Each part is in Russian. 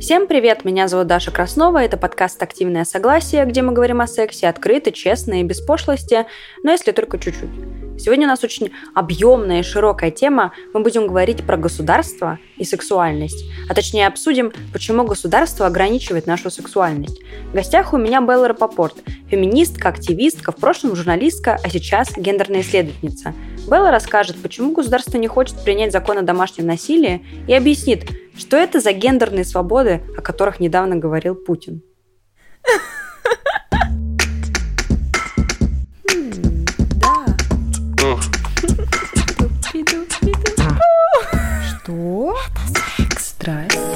Всем привет, меня зовут Даша Краснова, это подкаст «Активное согласие», где мы говорим о сексе открыто, честно и без пошлости, но если только чуть-чуть. Сегодня у нас очень объемная и широкая тема. Мы будем говорить про государство и сексуальность. А точнее обсудим, почему государство ограничивает нашу сексуальность. В гостях у меня Белла Рапопорт, феминистка, активистка, в прошлом журналистка, а сейчас гендерная исследовательница. Белла расскажет, почему государство не хочет принять закон о домашнем насилии и объяснит, что это за гендерные свободы, о которых недавно говорил Путин. Что? Это секс. Страсть.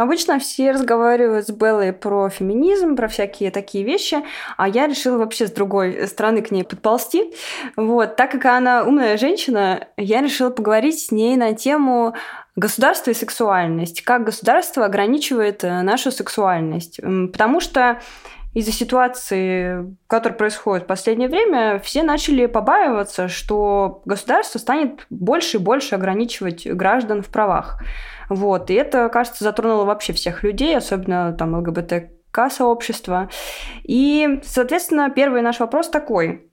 Обычно все разговаривают с Беллой про феминизм, про всякие такие вещи, а я решила вообще с другой стороны к ней подползти. Вот, так как она умная женщина, я решила поговорить с ней на тему государства и сексуальность, как государство ограничивает э, нашу сексуальность. Потому что из-за ситуации, которая происходит в последнее время, все начали побаиваться, что государство станет больше и больше ограничивать граждан в правах. Вот. И это, кажется, затронуло вообще всех людей, особенно там ЛГБТК-сообщество. И, соответственно, первый наш вопрос такой.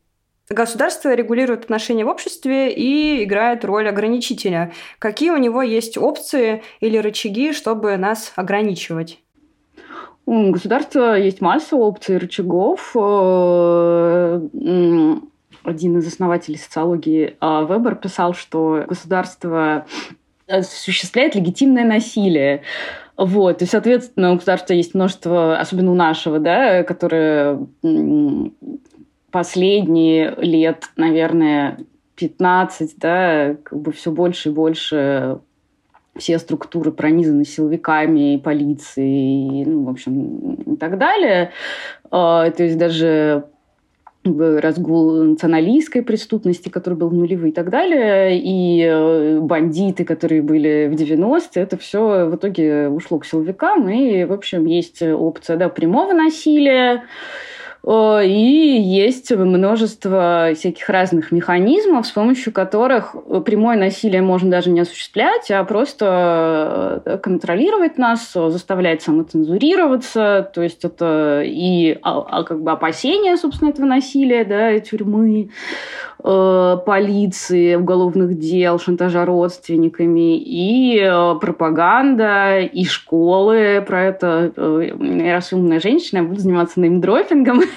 Государство регулирует отношения в обществе и играет роль ограничителя. Какие у него есть опции или рычаги, чтобы нас ограничивать? У государства есть масса опций рычагов. Э, один из основателей социологии а, Вебер писал, что государство осуществляет легитимное насилие. Вот, и, соответственно, у государства есть множество, особенно у нашего, да, которые последние лет, наверное, 15, да, как бы все больше и больше все структуры пронизаны силовиками, и полицией, ну, в общем, и так далее. А, то есть даже разгул националистской преступности, который был в нулевые и так далее, и э, бандиты, которые были в 90-е, это все в итоге ушло к силовикам, и, в общем, есть опция да, прямого насилия, и есть множество всяких разных механизмов, с помощью которых прямое насилие можно даже не осуществлять, а просто э, контролировать нас, заставлять самоцензурироваться. То есть это и а, а, как бы опасения, собственно, этого насилия, да, тюрьмы, э, полиции, уголовных дел, шантажа родственниками, и пропаганда, и школы. Про это, раз умная женщина, я буду заниматься неймдропингом.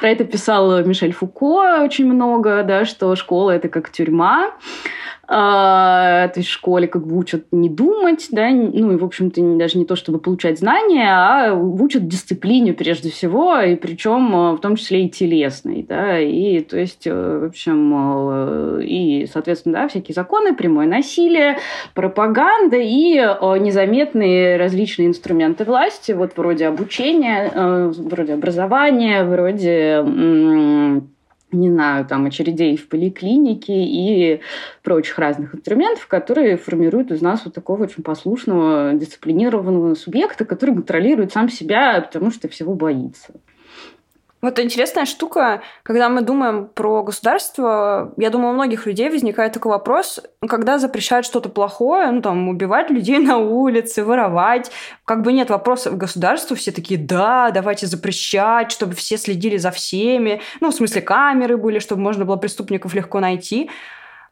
Про это писал Мишель Фуко очень много, да, что школа — это как тюрьма. А, то есть в школе как бы учат не думать, да, ну и, в общем-то, даже не то, чтобы получать знания, а учат дисциплине прежде всего, и причем э, в том числе и телесной, да, и то есть, э, в общем, э, и, соответственно, да, всякие законы, прямое насилие, пропаганда и незаметные различные инструменты власти, вот вроде обучения, вроде образования, вроде не знаю, там, очередей в поликлинике и прочих разных инструментов, которые формируют из нас вот такого очень послушного, дисциплинированного субъекта, который контролирует сам себя, потому что всего боится. Вот интересная штука, когда мы думаем про государство, я думаю, у многих людей возникает такой вопрос, когда запрещают что-то плохое, ну там убивать людей на улице, воровать, как бы нет вопросов государству, все такие, да, давайте запрещать, чтобы все следили за всеми, ну в смысле камеры были, чтобы можно было преступников легко найти.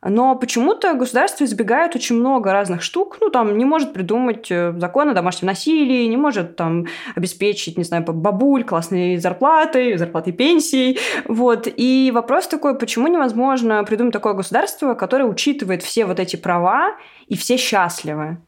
Но почему-то государство избегает очень много разных штук. Ну, там, не может придумать э, закон о домашнем насилии, не может там обеспечить, не знаю, бабуль классные зарплаты, зарплаты пенсий. Вот. И вопрос такой, почему невозможно придумать такое государство, которое учитывает все вот эти права и все счастливы?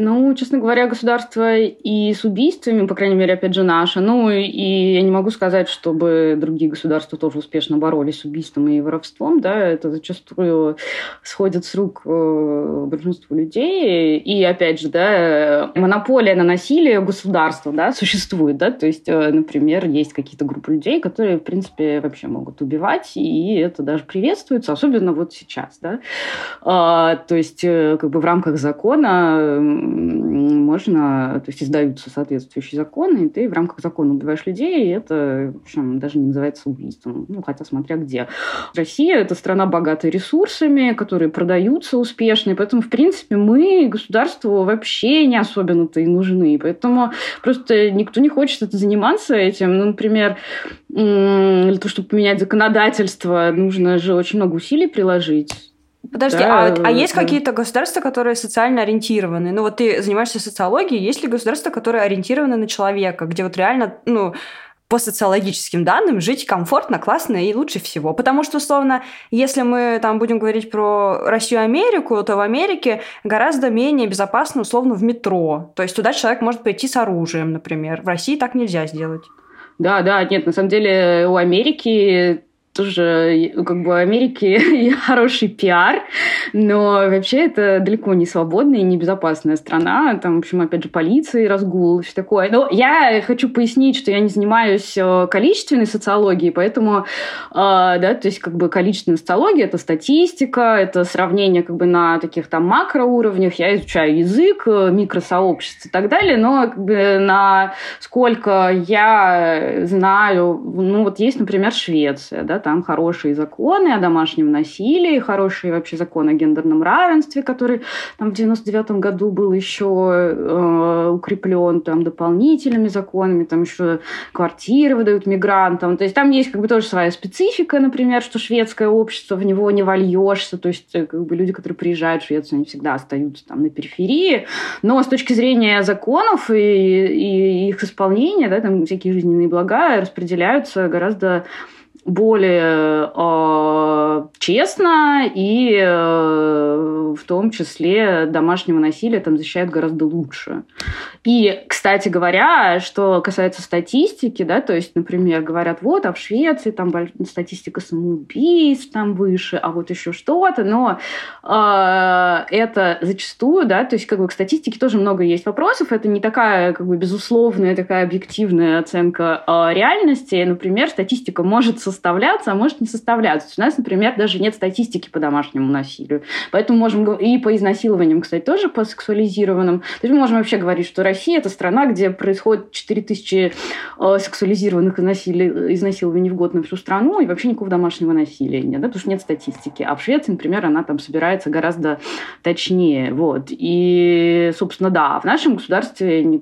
Ну, честно говоря, государство и с убийствами, по крайней мере, опять же, наше. Ну, и я не могу сказать, чтобы другие государства тоже успешно боролись с убийством и воровством, да, это зачастую сходит с рук э, большинству людей. И, опять же, да, монополия на насилие государства, да, существует, да, то есть, э, например, есть какие-то группы людей, которые, в принципе, вообще могут убивать, и это даже приветствуется, особенно вот сейчас, да. А, то есть, э, как бы в рамках закона можно, то есть издаются соответствующие законы, и ты в рамках закона убиваешь людей, и это, в общем, даже не называется убийством. Ну, хотя смотря где. Россия – это страна богатая ресурсами, которые продаются успешно, и поэтому, в принципе, мы государству вообще не особенно-то и нужны. Поэтому просто никто не хочет это заниматься этим. Ну, например, для того, чтобы поменять законодательство, нужно же очень много усилий приложить. Подожди, да, а, а есть да. какие-то государства, которые социально ориентированы? Ну вот ты занимаешься социологией, есть ли государства, которые ориентированы на человека, где вот реально, ну, по социологическим данным жить комфортно, классно и лучше всего. Потому что, условно, если мы там будем говорить про Россию Америку, то в Америке гораздо менее безопасно, условно, в метро. То есть туда человек может пойти с оружием, например. В России так нельзя сделать. Да, да, нет, на самом деле у Америки тоже как бы Америки хороший пиар, но вообще это далеко не свободная и небезопасная страна. Там, в общем, опять же, полиция, разгул, все такое. Но я хочу пояснить, что я не занимаюсь э, количественной социологией, поэтому, э, да, то есть как бы количественная социология – это статистика, это сравнение как бы на таких там макроуровнях. Я изучаю язык, э, микросообщество и так далее, но как бы на сколько я знаю, ну вот есть, например, Швеция, да, там хорошие законы о домашнем насилии, хорошие вообще законы о гендерном равенстве, который там в 99 году был еще э, укреплен там дополнительными законами, там еще квартиры выдают мигрантам. То есть там есть как бы тоже своя специфика, например, что шведское общество, в него не вольешься, то есть э, как бы люди, которые приезжают в Швецию, они всегда остаются там на периферии. Но с точки зрения законов и, и их исполнения, да, там всякие жизненные блага распределяются гораздо более э, честно и э, в том числе домашнего насилия там защищают гораздо лучше. И, кстати говоря, что касается статистики, да, то есть, например, говорят, вот, а в Швеции там статистика самоубийств там выше, а вот еще что-то, но э, это зачастую, да, то есть как бы к статистике тоже много есть вопросов, это не такая как бы безусловная, такая объективная оценка э, реальности. Например, статистика может составляться, а может не составляться. У нас, например, даже нет статистики по домашнему насилию. Поэтому можем и по изнасилованиям, кстати, тоже по сексуализированным. То есть мы можем вообще говорить, что Россия – это страна, где происходит 4000 э, сексуализированных изнасилований в год на всю страну, и вообще никакого домашнего насилия нет, да, потому что нет статистики. А в Швеции, например, она там собирается гораздо точнее. Вот. И, собственно, да, в нашем государстве,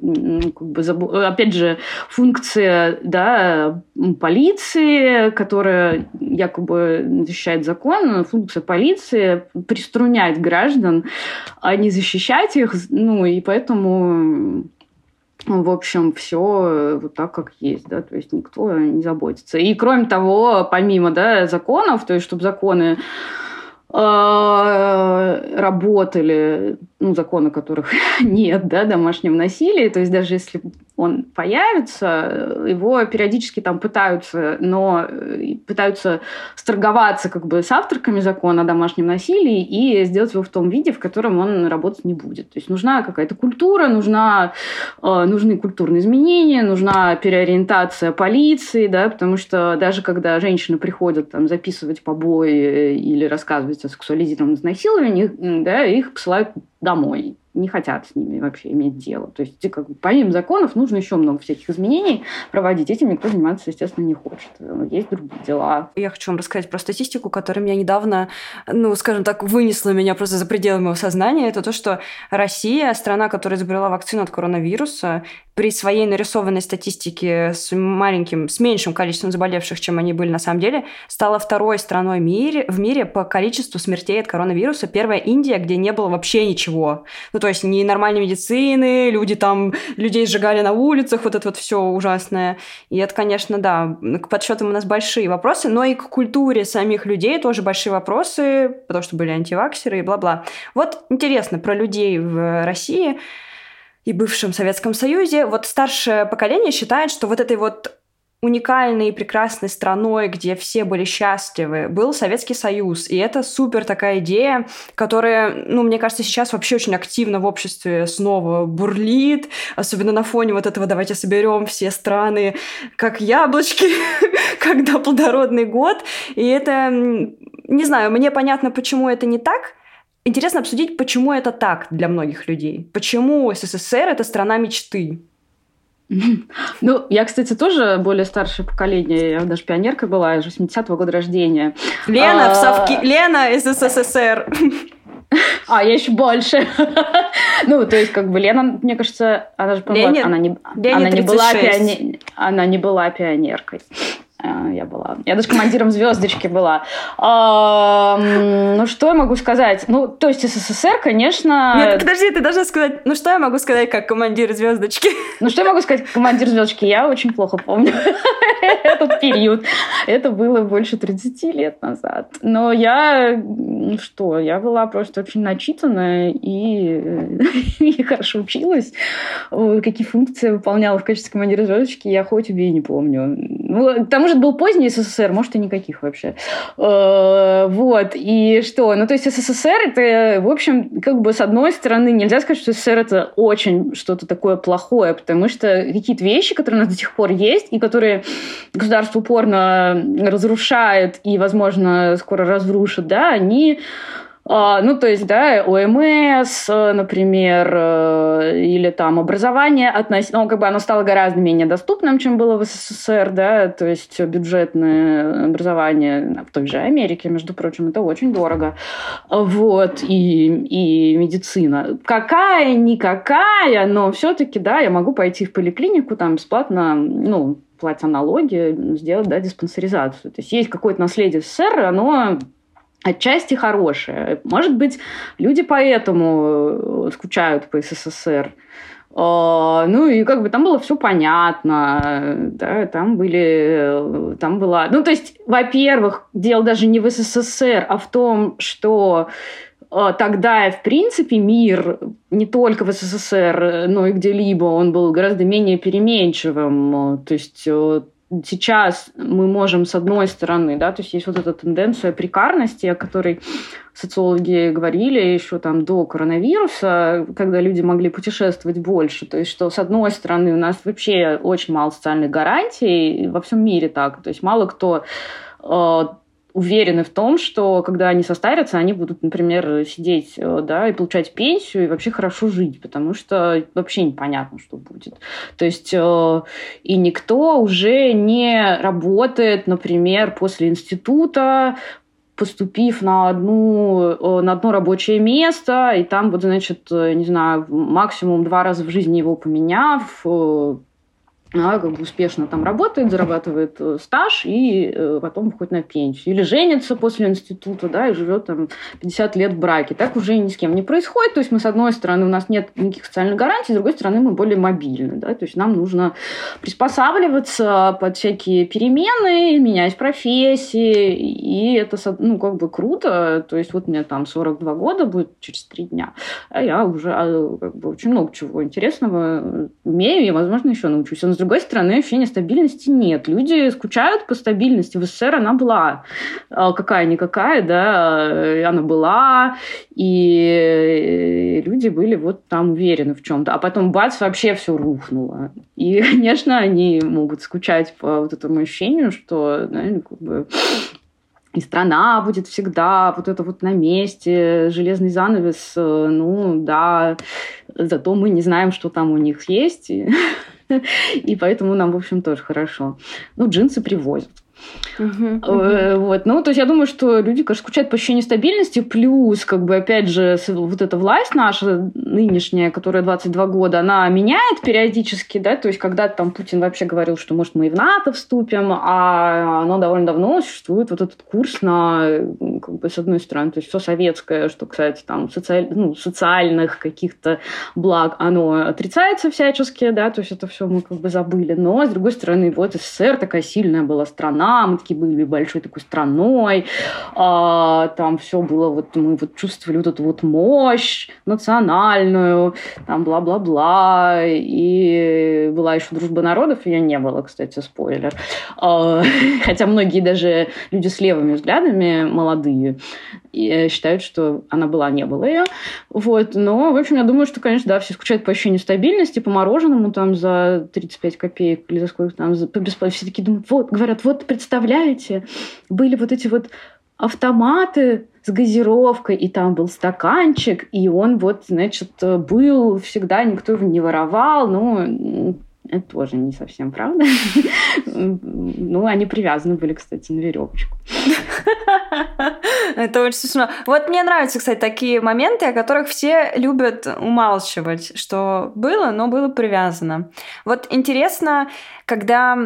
как бы, опять же, функция да, полиции, которая якобы защищает закон, функция полиции приструнять граждан, а не защищать их. Ну, и поэтому в общем, все вот так, как есть, да, то есть никто не заботится. И кроме того, помимо, да, законов, то есть чтобы законы э, работали, ну, законы которых нет, да, домашнего насилия, то есть даже если он появится, его периодически там пытаются, но э, пытаются сторговаться как бы с авторками закона о домашнем насилии и сделать его в том виде, в котором он работать не будет. То есть нужна какая-то культура, нужна, э, нужны культурные изменения, нужна переориентация полиции, да, потому что даже когда женщины приходят там записывать побои или рассказывать о сексуализированном изнасиловании, да, их посылают домой не хотят с ними вообще иметь дело. То есть, как бы, помимо законов, нужно еще много всяких изменений проводить. Этим никто заниматься, естественно, не хочет. Есть другие дела. Я хочу вам рассказать про статистику, которая меня недавно, ну, скажем так, вынесла меня просто за пределы моего сознания. Это то, что Россия, страна, которая изобрела вакцину от коронавируса, при своей нарисованной статистике с маленьким, с меньшим количеством заболевших, чем они были на самом деле, стала второй страной мире, в мире по количеству смертей от коронавируса. Первая Индия, где не было вообще ничего. Ну, то есть ни нормальной медицины, люди там, людей сжигали на улицах, вот это вот все ужасное. И это, конечно, да, к подсчетам у нас большие вопросы, но и к культуре самих людей тоже большие вопросы, потому что были антиваксеры и бла-бла. Вот интересно про людей в России и бывшем Советском Союзе, вот старшее поколение считает, что вот этой вот уникальной и прекрасной страной, где все были счастливы, был Советский Союз. И это супер такая идея, которая, ну, мне кажется, сейчас вообще очень активно в обществе снова бурлит, особенно на фоне вот этого «давайте соберем все страны как яблочки, когда плодородный год». И это, не знаю, мне понятно, почему это не так, интересно обсудить, почему это так для многих людей. Почему СССР – это страна мечты? Ну, я, кстати, тоже более старшее поколение. Я даже пионерка была, я же 80-го года рождения. Лена, а... в совке... Лена из СССР. А, я еще больше. ну, то есть, как бы Лена, мне кажется, она же, Лене, она не, она не была пионер, она не была пионеркой. А, я была. Я даже командиром звездочки была. А, ну, что я могу сказать? Ну, то есть СССР, конечно... Нет, подожди, ты должна сказать, ну, что я могу сказать как командир звездочки? Ну, что я могу сказать как командир звездочки? Я очень плохо помню этот период. Это было больше 30 лет назад. Но я... Что? Я была просто очень начитанная и, и хорошо училась. Какие функции выполняла в качестве командира звездочки, я хоть убей не помню. Ну, к тому же был поздний СССР, может, и никаких вообще. Э, вот, и что? Ну, то есть СССР это, в общем, как бы с одной стороны, нельзя сказать, что СССР это очень что-то такое плохое, потому что какие-то вещи, которые у нас до сих пор есть, и которые государство упорно разрушает и, возможно, скоро разрушит, да, они ну, то есть, да, ОМС, например, э, или там образование относительно, ну, как бы оно стало гораздо менее доступным, чем было в СССР, да, то есть бюджетное образование в той же Америке, между прочим, это очень дорого. Вот, и, и медицина. Какая-никакая, но все-таки, да, я могу пойти в поликлинику, там бесплатно, ну, платя налоги, сделать, да, диспансеризацию. То есть есть какое-то наследие СССР, оно отчасти хорошее. Может быть, люди поэтому э, скучают по СССР. А, ну и как бы там было все понятно, да, там были, э, там была, ну то есть, во-первых, дело даже не в СССР, а в том, что э, тогда, в принципе, мир не только в СССР, но и где-либо, он был гораздо менее переменчивым. То есть сейчас мы можем, с одной стороны, да, то есть есть вот эта тенденция прикарности, о которой социологи говорили еще там до коронавируса, когда люди могли путешествовать больше. То есть, что с одной стороны у нас вообще очень мало социальных гарантий, во всем мире так. То есть мало кто э, уверены в том, что когда они состарятся, они будут, например, сидеть э, да, и получать пенсию и вообще хорошо жить, потому что вообще непонятно, что будет. То есть э, и никто уже не работает, например, после института, поступив на, одну, э, на одно рабочее место, и там вот, значит, не знаю, максимум два раза в жизни его поменяв, она как бы успешно там работает, зарабатывает э, стаж и э, потом выходит на пенсию. Или женится после института, да, и живет там 50 лет в браке. Так уже ни с кем не происходит. То есть мы, с одной стороны, у нас нет никаких социальных гарантий, с другой стороны, мы более мобильны, да, то есть нам нужно приспосабливаться под всякие перемены, менять профессии, и это, ну, как бы круто. То есть вот мне там 42 года будет через три дня, а я уже а, как бы очень много чего интересного умею, и, возможно, еще научусь. А с другой стороны, ощущения стабильности нет. Люди скучают по стабильности. В СССР она была а, какая-никакая, да, она была, и люди были вот там уверены в чем-то. А потом бац, вообще все рухнуло. И, конечно, они могут скучать по вот этому ощущению, что, да, как бы и страна будет всегда вот это вот на месте, железный занавес, э, ну да, зато мы не знаем, что там у них есть. поэтому нам, в общем, тоже хорошо. Ну, джинсы привозят. Uh-huh, Вот. Ну, то есть я думаю, что люди, конечно, скучают по ощущению стабильности, плюс, как бы, опять же, вот эта власть наша нынешняя, которая 22 года, она меняет периодически, да, то есть когда там Путин вообще говорил, что, может, мы и в НАТО вступим, а оно довольно давно существует вот этот курс на, как бы, с одной стороны, то есть все советское, что, кстати, там, социаль... ну, социальных каких-то благ, оно отрицается всячески, да, то есть это все мы как бы забыли, но, с другой стороны, вот СССР такая сильная была страна, мы такие были большой такой страной, а, там все было, вот мы вот чувствовали вот эту вот мощь национальную, там бла-бла-бла, и была еще дружба народов, ее не было, кстати, спойлер. А, хотя многие даже люди с левыми взглядами, молодые, считают, что она была, не было ее. Вот. Но, в общем, я думаю, что, конечно, да, все скучают по ощущению стабильности, по мороженому там за 35 копеек или за сколько там, за. Все такие думают, вот, говорят, вот представляете, были вот эти вот автоматы с газировкой, и там был стаканчик, и он вот, значит, был всегда, никто его не воровал, ну, это тоже не совсем правда. Ну, они привязаны были, кстати, на веревочку. Это очень смешно. Вот мне нравятся, кстати, такие моменты, о которых все любят умалчивать, что было, но было привязано. Вот интересно, когда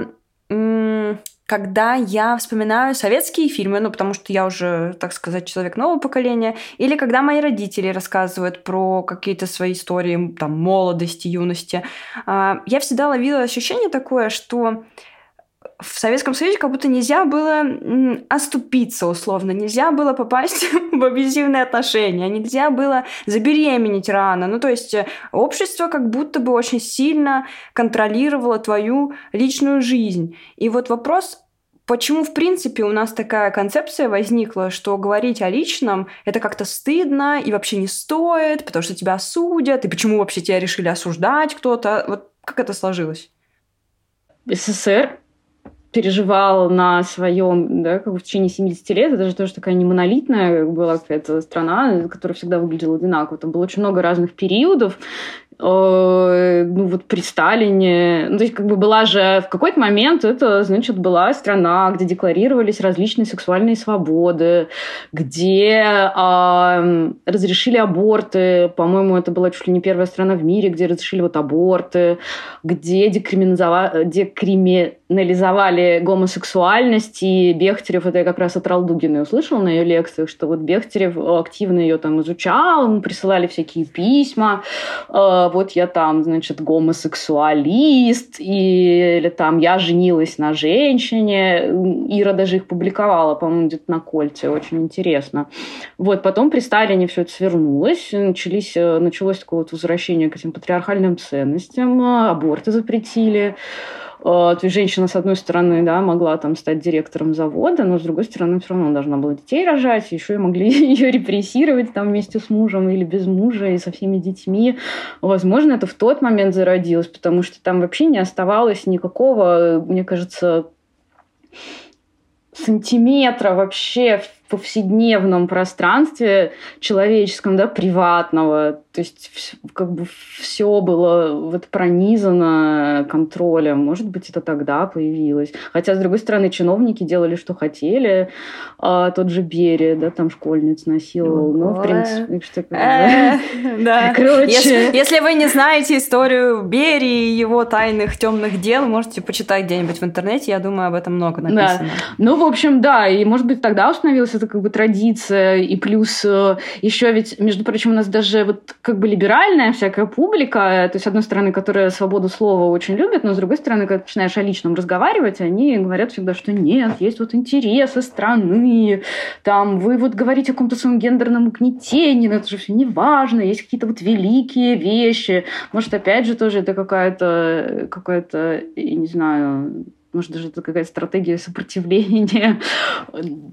когда я вспоминаю советские фильмы, ну, потому что я уже, так сказать, человек нового поколения, или когда мои родители рассказывают про какие-то свои истории, там, молодости, юности, а, я всегда ловила ощущение такое, что в Советском Союзе как будто нельзя было оступиться условно, нельзя было попасть в абьюзивные отношения, нельзя было забеременеть рано. Ну, то есть э, общество как будто бы очень сильно контролировало твою личную жизнь. И вот вопрос, Почему, в принципе, у нас такая концепция возникла, что говорить о личном это как-то стыдно и вообще не стоит, потому что тебя осудят, и почему вообще тебя решили осуждать кто-то? Вот как это сложилось? СССР переживал на своем, да, как бы в течение 70 лет, это же тоже такая не монолитная была какая-то страна, которая всегда выглядела одинаково. Там было очень много разных периодов, ну вот при Сталине, ну, то есть как бы была же в какой-то момент это, значит, была страна, где декларировались различные сексуальные свободы, где э, разрешили аборты, по-моему, это была чуть ли не первая страна в мире, где разрешили вот аборты, где декриминализовали, декриминализовали гомосексуальность, и Бехтерев, это я как раз от Ралдугиной услышала на ее лекциях, что вот Бехтерев активно ее там изучал, ему присылали всякие письма, э, вот я там, значит, гомосексуалист, и, или там я женилась на женщине. Ира даже их публиковала, по-моему, где-то на кольце. Очень интересно. Вот, потом при Сталине все это свернулось, начались, э, началось такое вот возвращение к этим патриархальным ценностям, аборты запретили. Э, то есть женщина, с одной стороны, да, могла там стать директором завода, но с другой стороны, все равно должна была детей рожать, еще и могли ее репрессировать там вместе с мужем или без мужа и со всеми детьми. Возможно, это в тот момент зародилось, потому что там вообще не оставалось никакого, мне кажется, сантиметра вообще в повседневном пространстве человеческом, да, приватного. То есть как бы все было вот пронизано контролем. Может быть, это тогда появилось. Хотя, с другой стороны, чиновники делали, что хотели. А тот же Берия, да, там школьниц насиловал. Ну, в принципе, что э, Да. Короче. Если вы не знаете историю Берии и его тайных темных дел, можете почитать где-нибудь в интернете. Я думаю, об этом много написано. Ну, в общем, да. И, может быть, тогда установилась эта как бы традиция. И плюс э, еще ведь, между прочим, у нас даже вот как бы либеральная всякая публика, то есть, с одной стороны, которая свободу слова очень любит, но с другой стороны, когда начинаешь о личном разговаривать, они говорят всегда, что нет, есть вот интересы страны, там, вы вот говорите о каком-то своем гендерном угнетении, но это же все не важно, есть какие-то вот великие вещи. Может, опять же, тоже это какая-то, какая-то, я не знаю, может, даже это какая-то стратегия сопротивления.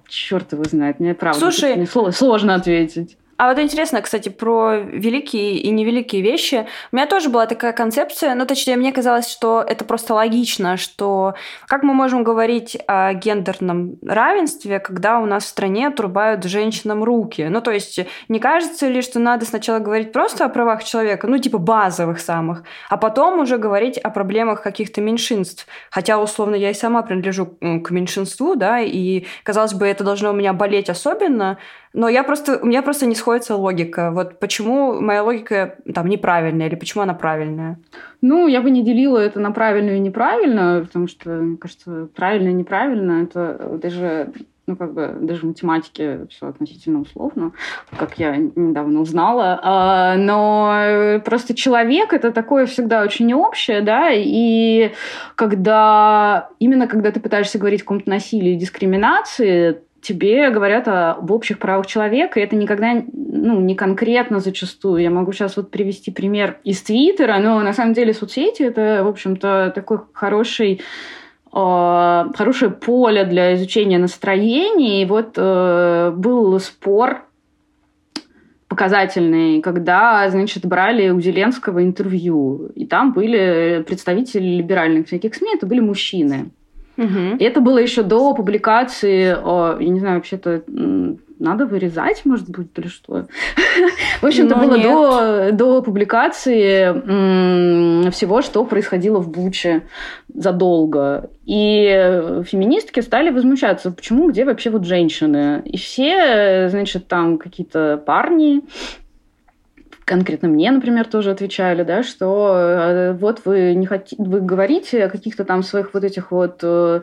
Черт его знает, мне правда Слушай, сложно ответить. А вот интересно, кстати, про великие и невеликие вещи. У меня тоже была такая концепция, ну, точнее, мне казалось, что это просто логично, что как мы можем говорить о гендерном равенстве, когда у нас в стране отрубают женщинам руки? Ну, то есть, не кажется ли, что надо сначала говорить просто о правах человека, ну, типа базовых самых, а потом уже говорить о проблемах каких-то меньшинств? Хотя, условно, я и сама принадлежу к меньшинству, да, и, казалось бы, это должно у меня болеть особенно, но я просто, у меня просто не сходится логика. Вот почему моя логика там неправильная или почему она правильная? Ну, я бы не делила это на правильную и неправильную, потому что, мне кажется, правильно и неправильно это даже ну, как бы даже в математике все относительно условно, как я недавно узнала. А, но просто человек это такое всегда очень общее, да, и когда именно когда ты пытаешься говорить о каком-то насилии и дискриминации, тебе говорят об общих правах человека, и это никогда ну, не конкретно зачастую. Я могу сейчас вот привести пример из Твиттера, но на самом деле соцсети — это, в общем-то, такой хороший э, хорошее поле для изучения настроений. И вот э, был спор показательный, когда, значит, брали у Зеленского интервью, и там были представители либеральных всяких СМИ, это были мужчины. Угу. И это было еще до публикации, о, я не знаю, вообще-то надо вырезать, может быть, или что. В общем-то, ну, было до, до публикации всего, что происходило в Буче задолго. И феминистки стали возмущаться, почему, где вообще вот женщины? И все, значит, там какие-то парни, конкретно мне, например, тоже отвечали, да, что э, вот вы не хотите, вы говорите о каких-то там своих вот этих вот э,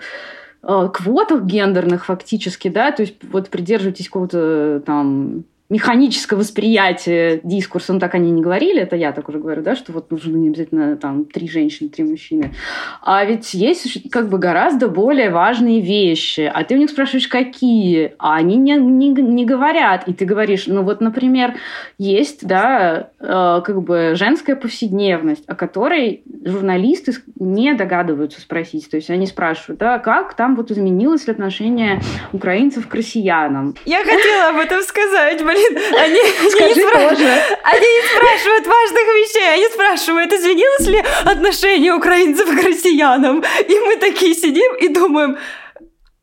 э, квотах гендерных фактически, да, то есть вот придерживайтесь какого-то там механическое восприятие дискурса, ну так они не говорили, это я так уже говорю, да, что вот нужно не обязательно там три женщины, три мужчины. А ведь есть как бы гораздо более важные вещи, а ты у них спрашиваешь, какие, а они не, не, не говорят, и ты говоришь, ну вот, например, есть, да, э, как бы женская повседневность, о которой журналисты не догадываются спросить, то есть они спрашивают, да, как там вот изменилось отношение украинцев к россиянам. Я хотела об этом сказать, блин, они, Скажи не тоже. Они не спрашивают важных вещей, они спрашивают, изменилось ли отношение украинцев к россиянам. И мы такие сидим и думаем,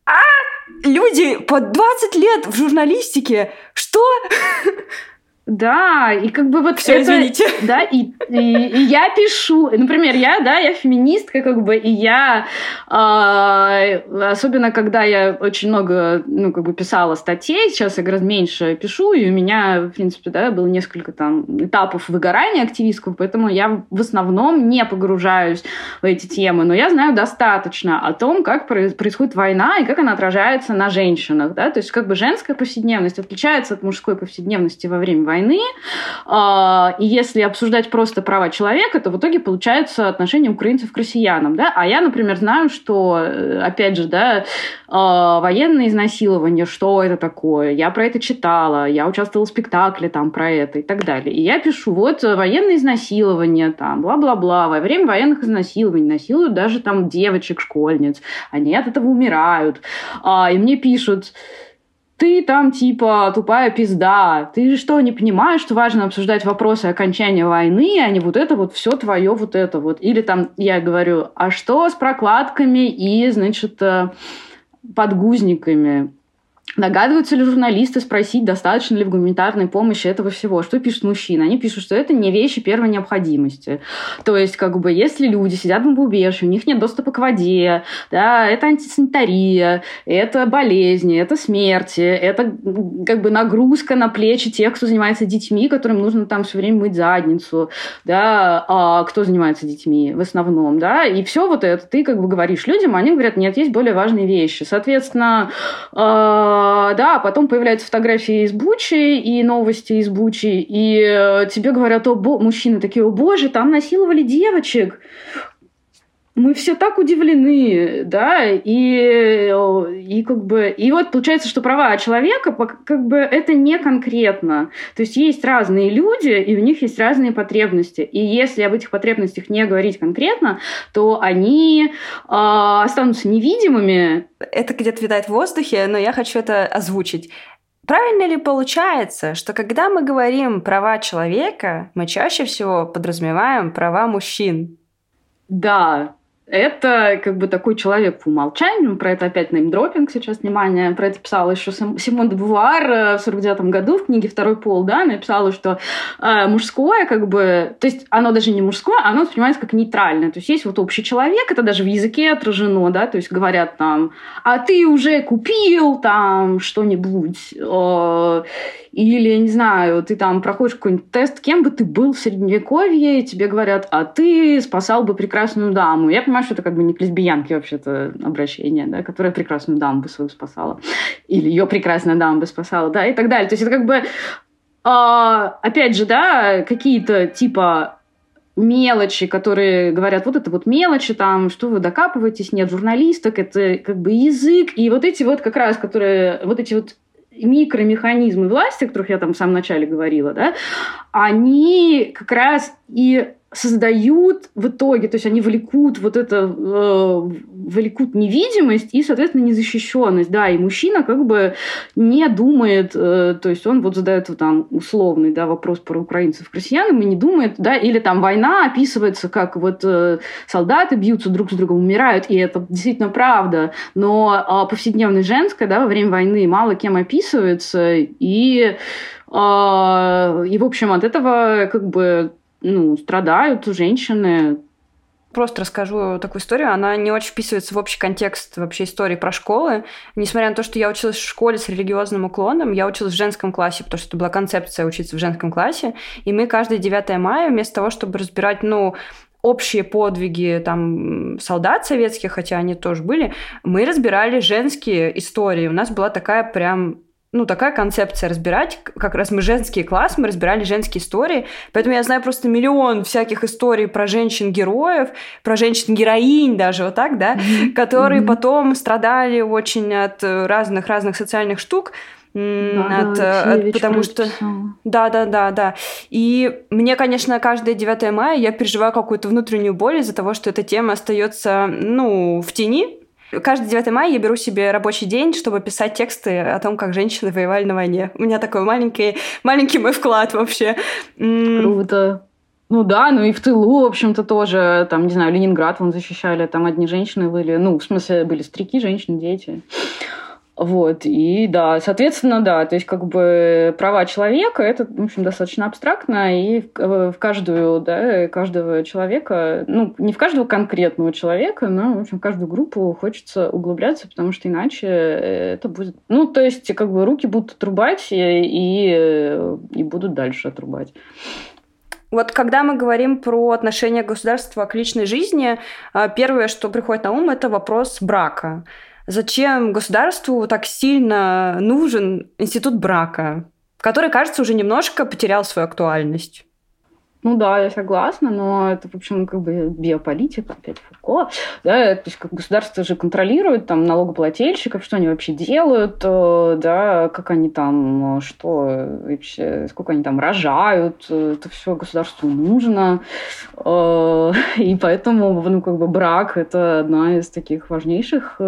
а люди по 20 лет в журналистике, что? Да, и как бы вот Все, это, извините. Да, и, и, и я пишу, например, я, да, я феминистка, как бы, и я, э, особенно когда я очень много, ну, как бы писала статей, сейчас я гораздо меньше пишу, и у меня, в принципе, да, было несколько там этапов выгорания активистского, поэтому я в основном не погружаюсь в эти темы, но я знаю достаточно о том, как происходит война и как она отражается на женщинах, да, то есть как бы женская повседневность отличается от мужской повседневности во время войны. А, и если обсуждать просто права человека, то в итоге получается отношение украинцев к россиянам. Да? А я, например, знаю, что, э, опять же, да, а, военное изнасилование, что это такое, я про это читала, я участвовала в спектакле там про это и так далее. И я пишу, вот военное изнасилование, там, бла-бла-бла, во время военных изнасилований насилуют даже там девочек, школьниц, они от этого умирают. А, и мне пишут, ты там типа тупая пизда, ты что, не понимаешь, что важно обсуждать вопросы окончания войны, а не вот это вот все твое вот это вот. Или там я говорю, а что с прокладками и, значит, э, подгузниками? Догадываются ли журналисты спросить, достаточно ли в гуманитарной помощи этого всего? Что пишут мужчины? Они пишут, что это не вещи первой необходимости. То есть, как бы, если люди сидят в бомбоубежище, у них нет доступа к воде, да, это антисанитария, это болезни, это смерти, это как бы нагрузка на плечи тех, кто занимается детьми, которым нужно там все время мыть задницу, да, а кто занимается детьми в основном, да, и все вот это ты как бы говоришь людям, они говорят, нет, есть более важные вещи. Соответственно, а, да, потом появляются фотографии из Бучи и новости из Бучи, и э, тебе говорят, о, бо... мужчины такие, о боже, там насиловали девочек. Мы все так удивлены, да, и, и как бы, и вот получается, что права человека, как бы это не конкретно. То есть есть разные люди, и у них есть разные потребности. И если об этих потребностях не говорить конкретно, то они э, останутся невидимыми, это где-то витает в воздухе, но я хочу это озвучить. Правильно ли получается, что когда мы говорим права человека, мы чаще всего подразумеваем права мужчин? Да, это как бы такой человек по умолчанию. Про это опять неймдропинг сейчас, внимание. Про это писала еще Симон де Бувар э, в 49 году в книге «Второй пол», да, написала, что э, мужское как бы... То есть оно даже не мужское, оно воспринимается как нейтральное. То есть есть вот общий человек, это даже в языке отражено, да, то есть говорят там, а ты уже купил там что-нибудь, э, или, не знаю, ты там проходишь какой-нибудь тест, кем бы ты был в Средневековье, и тебе говорят, а ты спасал бы прекрасную даму. Я понимаю, что это как бы не к лесбиянке вообще-то обращение, да, которая прекрасную даму бы свою спасала. Или ее прекрасная дама бы спасала, да, и так далее. То есть это как бы, э, опять же, да, какие-то типа мелочи, которые говорят, вот это вот мелочи, там, что вы докапываетесь, нет журналисток, это как бы язык, и вот эти вот как раз, которые, вот эти вот микромеханизмы власти, о которых я там в самом начале говорила, да, они как раз и создают в итоге, то есть они влекут вот это, э, влекут невидимость и, соответственно, незащищенность, да, и мужчина как бы не думает, э, то есть он вот задает вот там условный, да, вопрос про украинцев крестьянам и не думает, да, или там война описывается как вот э, солдаты бьются друг с другом, умирают, и это действительно правда, но э, повседневность женская, да, во время войны мало кем описывается, и, э, и, в общем, от этого как бы ну, страдают женщины. Просто расскажу такую историю. Она не очень вписывается в общий контекст вообще истории про школы. Несмотря на то, что я училась в школе с религиозным уклоном, я училась в женском классе, потому что это была концепция учиться в женском классе. И мы каждое 9 мая, вместо того, чтобы разбирать, ну, общие подвиги там солдат советских, хотя они тоже были, мы разбирали женские истории. У нас была такая прям ну, такая концепция разбирать. Как раз мы женский класс, мы разбирали женские истории. Поэтому я знаю просто миллион всяких историй про женщин-героев, про женщин-героинь даже, вот так, да, mm-hmm. которые mm-hmm. потом страдали очень от разных-разных социальных штук. Да, от, да, от, потому что да да да да и мне конечно каждое 9 мая я переживаю какую-то внутреннюю боль из-за того что эта тема остается ну в тени Каждый 9 мая я беру себе рабочий день, чтобы писать тексты о том, как женщины воевали на войне. У меня такой маленький, маленький мой вклад вообще. Круто. Ну да, ну и в тылу, в общем-то, тоже, там, не знаю, Ленинград вон защищали, там одни женщины были, ну, в смысле, были старики, женщины, дети. Вот, и да, соответственно, да, то есть как бы права человека, это, в общем, достаточно абстрактно, и в, в каждую, да, каждого человека, ну, не в каждого конкретного человека, но, в общем, в каждую группу хочется углубляться, потому что иначе это будет, ну, то есть как бы руки будут отрубать и, и, и будут дальше отрубать. Вот когда мы говорим про отношение государства к личной жизни, а, первое, что приходит на ум, это вопрос брака. Зачем государству так сильно нужен институт брака, который, кажется, уже немножко потерял свою актуальность? Ну да, я согласна, но это, в общем, как бы биополитика, опять Фуко. Да, то есть как государство же контролирует там налогоплательщиков, что они вообще делают, э, да, как они там, э, что вообще, сколько они там рожают, э, это все государству нужно. И поэтому, ну, как бы брак – это одна из таких важнейших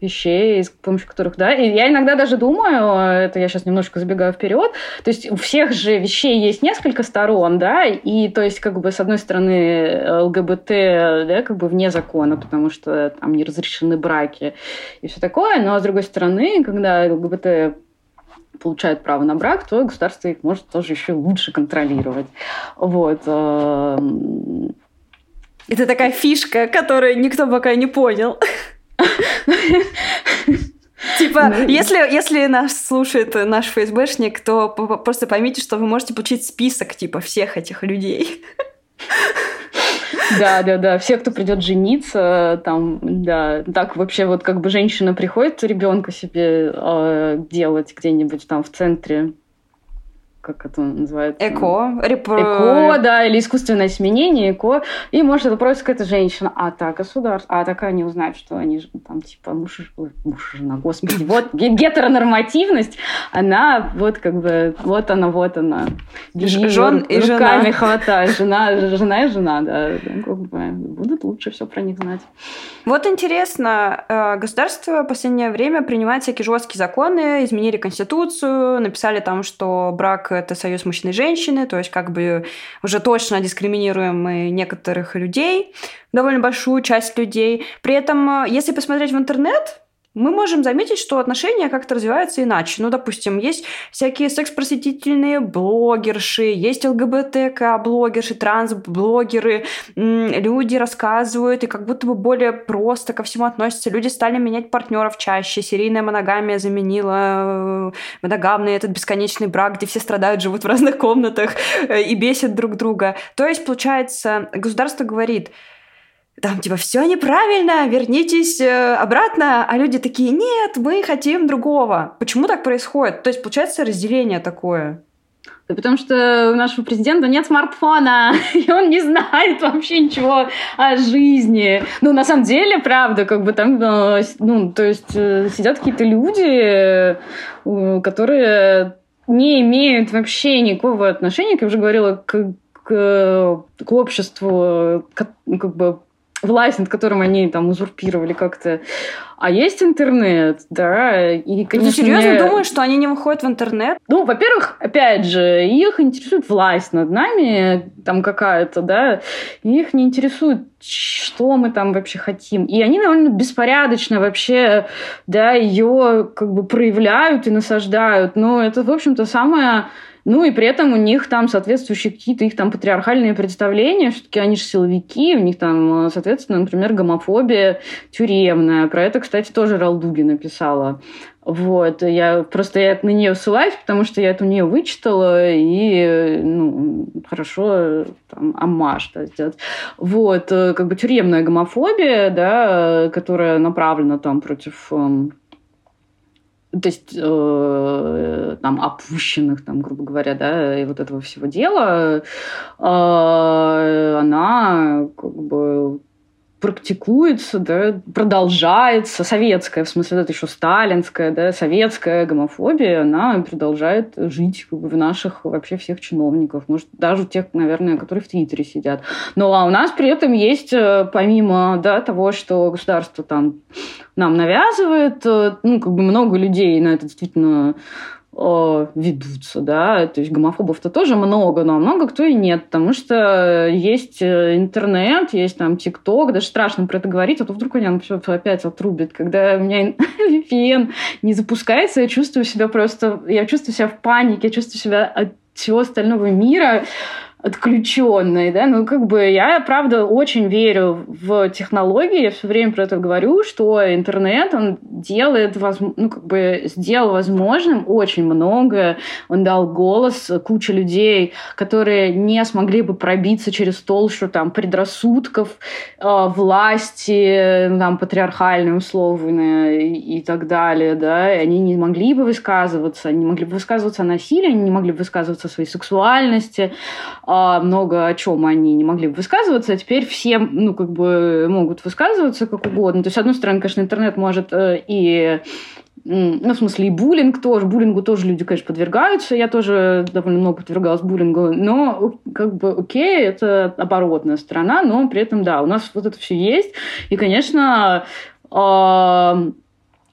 вещей, с помощью которых, да, и я иногда даже думаю, это я сейчас немножко забегаю вперед, то есть у всех же вещей есть несколько сторон, да, и то есть, как бы, с одной стороны, ЛГБТ, да, как бы вне закона, потому что там не разрешены браки и все такое, но с другой стороны, когда ЛГБТ получают право на брак, то государство их может тоже еще лучше контролировать. Вот. Эм. Это такая фишка, которую никто пока не понял. Типа, ну, если, если нас слушает наш ФСБшник, то просто поймите, что вы можете получить список типа всех этих людей. Да, да, да. Все, кто придет жениться, там, да, так вообще вот как бы женщина приходит ребенка себе э, делать где-нибудь там в центре как это называется? Эко. Репро... Эко, да, или искусственное сменение, эко. И может это просто какая-то женщина. А так государство. А так они узнают, что они же там типа муж, муж жена, господи. Вот гетеронормативность, она вот как бы, вот она, вот она. Бери, Жен и руками жена. хватай. Жена, жена и жена, да. Как бы, будут лучше все про них знать. Вот интересно, э, государство в последнее время принимает всякие жесткие законы, изменили конституцию, написали там, что брак это союз мужчины и женщины, то есть как бы уже точно дискриминируем мы некоторых людей, довольно большую часть людей. При этом, э, если посмотреть в интернет, мы можем заметить, что отношения как-то развиваются иначе. Ну, допустим, есть всякие секс-просветительные блогерши, есть ЛГБТК-блогерши, транс-блогеры, люди рассказывают и как будто бы более просто ко всему относятся. Люди стали менять партнеров чаще, серийная моногамия заменила э, моногамный этот бесконечный брак, где все страдают, живут в разных комнатах э, и бесят друг друга. То есть, получается, государство говорит, там типа все неправильно, вернитесь э, обратно, а люди такие, нет, мы хотим другого. Почему так происходит? То есть получается разделение такое. Да потому что у нашего президента нет смартфона, и он не знает вообще ничего о жизни. Ну, на самом деле, правда, как бы там, э, ну, то есть э, сидят какие-то люди, которые не имеют вообще никакого отношения, как я уже говорила, к к, к обществу, как, как бы власть, над которым они там узурпировали как-то. А есть интернет, да, и, конечно... Ты серьезно мне... думаешь, что они не выходят в интернет? Ну, во-первых, опять же, их интересует власть над нами, там какая-то, да, их не интересует, что мы там вообще хотим. И они довольно беспорядочно вообще, да, ее как бы проявляют и насаждают. Но это, в общем-то, самое ну и при этом у них там соответствующие какие-то их там патриархальные представления, все-таки они же силовики, у них там, соответственно, например, гомофобия тюремная. Про это, кстати, тоже Ралдуги написала. Вот, я просто я на нее ссылаюсь, потому что я это у нее вычитала, и, ну, хорошо там аммаж да, сделать. Вот, как бы тюремная гомофобия, да, которая направлена там против эм, то есть э, там опущенных, там, грубо говоря, да, и вот этого всего дела, э, она как бы практикуется, да, продолжается, советская, в смысле, это еще сталинская, да, советская гомофобия, она продолжает жить как бы, в наших вообще всех чиновников, может, даже тех, наверное, которые в Твиттере сидят. Но а у нас при этом есть, э, помимо да, того, что государство там нам навязывает, э, ну, как бы много людей на это действительно Э, ведутся, да, то есть гомофобов-то тоже много, но много кто и нет, потому что есть э, интернет, есть там ТикТок, даже страшно про это говорить, а то вдруг они все опять отрубят. Когда у меня VPN не запускается, я чувствую себя просто, я чувствую себя в панике, я чувствую себя от всего остального мира, отключенной, да, ну как бы я, правда, очень верю в технологии, я все время про это говорю, что интернет, он делает, ну как бы сделал возможным очень многое, он дал голос куче людей, которые не смогли бы пробиться через толщу там предрассудков, э, власти, там патриархальные условные и, и так далее, да, и они не могли бы высказываться, они не могли бы высказываться о насилии, они не могли бы высказываться о своей сексуальности, а, много о чем они не могли высказываться, а теперь все, ну, как бы могут высказываться как угодно. То есть, с одной стороны, конечно, интернет может э, и ну, в смысле, и буллинг тоже. Буллингу тоже люди, конечно, подвергаются. Я тоже довольно много подвергалась буллингу. Но, как бы, окей, это оборотная сторона, но при этом, да, у нас вот это все есть. И, конечно,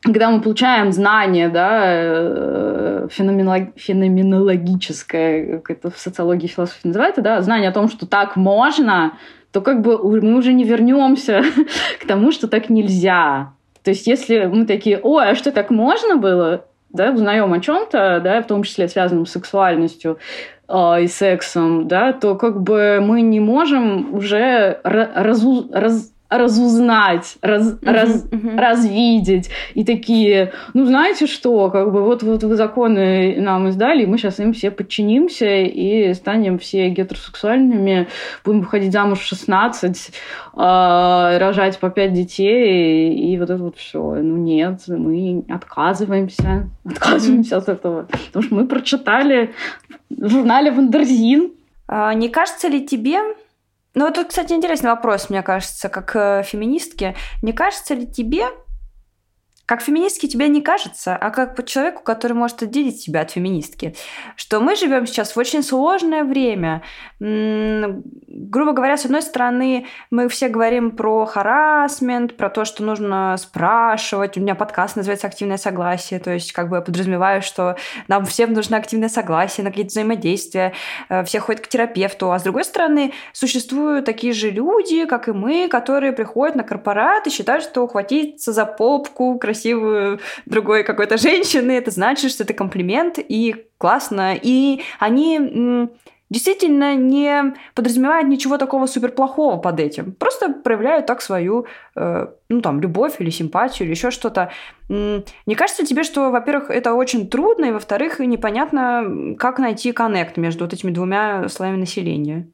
когда мы получаем знание, да, э, феноменолог, феноменологическое, как это в социологии философии называется, да, знание о том, что так можно, то как бы мы уже не вернемся к тому, что так нельзя. То есть если мы такие, ой, а что так можно было, да, узнаем о чем-то, да, в том числе связанном с сексуальностью э, и сексом, да, то как бы мы не можем уже разу, раз, разузнать, раз, uh-huh, раз, uh-huh. развидеть. И такие, ну, знаете что, как бы вот, вот вы законы нам издали, и мы сейчас им все подчинимся и станем все гетеросексуальными, будем выходить замуж в 16, э, рожать по 5 детей, и, и вот это вот все. Ну, нет, мы отказываемся, отказываемся uh-huh. от этого. Потому что мы прочитали в журнале «Wonderzine». А, не кажется ли тебе, ну, тут, кстати, интересный вопрос, мне кажется, как э, феминистки. Не кажется ли тебе, как феминистки тебе не кажется, а как человеку, который может отделить себя от феминистки, что мы живем сейчас в очень сложное время. грубо говоря, с одной стороны, мы все говорим про харасмент, про то, что нужно спрашивать. У меня подкаст называется «Активное согласие», то есть как бы я подразумеваю, что нам всем нужно активное согласие на какие-то взаимодействия, э, все ходят к терапевту. А с другой стороны, существуют такие же люди, как и мы, которые приходят на корпорат и считают, что ухватиться за попку, красивую другой какой-то женщины, это значит, что это комплимент и классно. И они действительно не подразумевают ничего такого супер плохого под этим. Просто проявляют так свою, э, ну там, любовь или симпатию или еще что-то. Не кажется тебе, что, во-первых, это очень трудно, и, во-вторых, непонятно, как найти коннект между вот этими двумя слоями населения?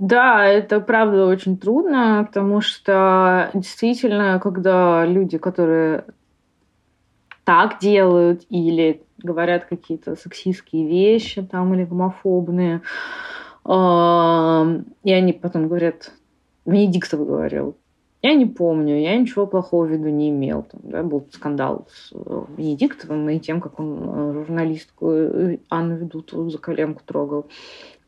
Да, это правда очень трудно, потому что действительно, когда люди, которые так делают или говорят какие-то сексистские вещи там или гомофобные, и они потом говорят, Венедиктов говорил, я не помню, я ничего плохого в виду не имел. Там, да, был скандал с э, Венедиктовым и тем, как он э, журналистку э, Анну Ведутову за коленку трогал.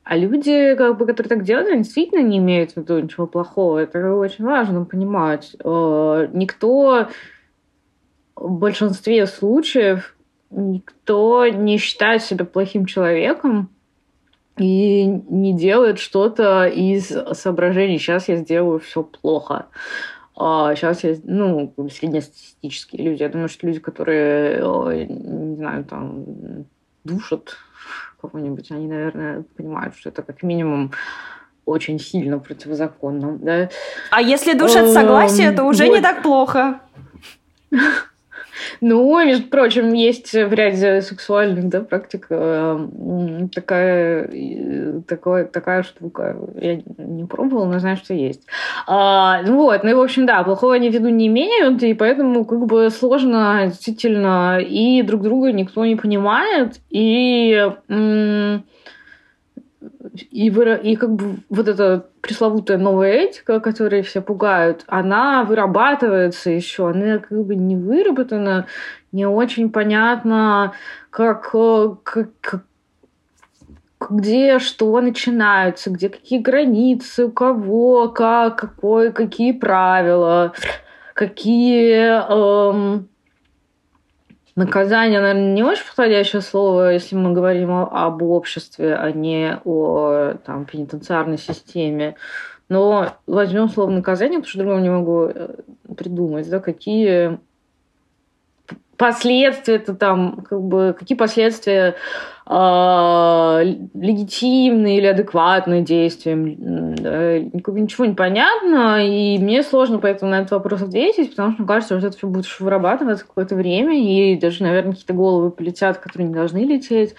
А люди, как бы, которые так делают, они действительно не имеют в виду ничего плохого. Это очень важно понимать. Э, никто в большинстве случаев никто не считает себя плохим человеком и не делает что-то из соображений. Сейчас я сделаю все плохо. А сейчас я, ну, среднестатистические люди. Я думаю, что люди, которые, не знаю, там, душат кого-нибудь, они, наверное, понимают, что это как минимум очень сильно противозаконно, да. А если душат согласие, то уже не так плохо. Ну, между прочим, есть в ряде сексуальных да, практик э, такая, такая, такая штука. Я не пробовала, но знаю, что есть. А, ну вот, ну и, в общем, да, плохого они в виду не имеют, и поэтому как бы сложно действительно, и друг друга никто не понимает, и... М- и, выра... и как бы вот эта пресловутая новая этика, которой все пугают, она вырабатывается еще, она как бы не выработана, не очень понятно, как, э, как, как где что начинается, где какие границы, у кого, как, какой, какие правила, какие эм, Наказание, наверное, не очень подходящее слово, если мы говорим об обществе, а не о там, пенитенциарной системе. Но возьмем слово наказание, потому что другого не могу э, придумать, да, какие последствия это там, как бы, какие последствия э, легитимные или адекватные действиям. Да, ничего не понятно, и мне сложно поэтому на этот вопрос ответить, потому что мне кажется, что это все будет вырабатываться какое-то время, и даже, наверное, какие-то головы полетят, которые не должны лететь.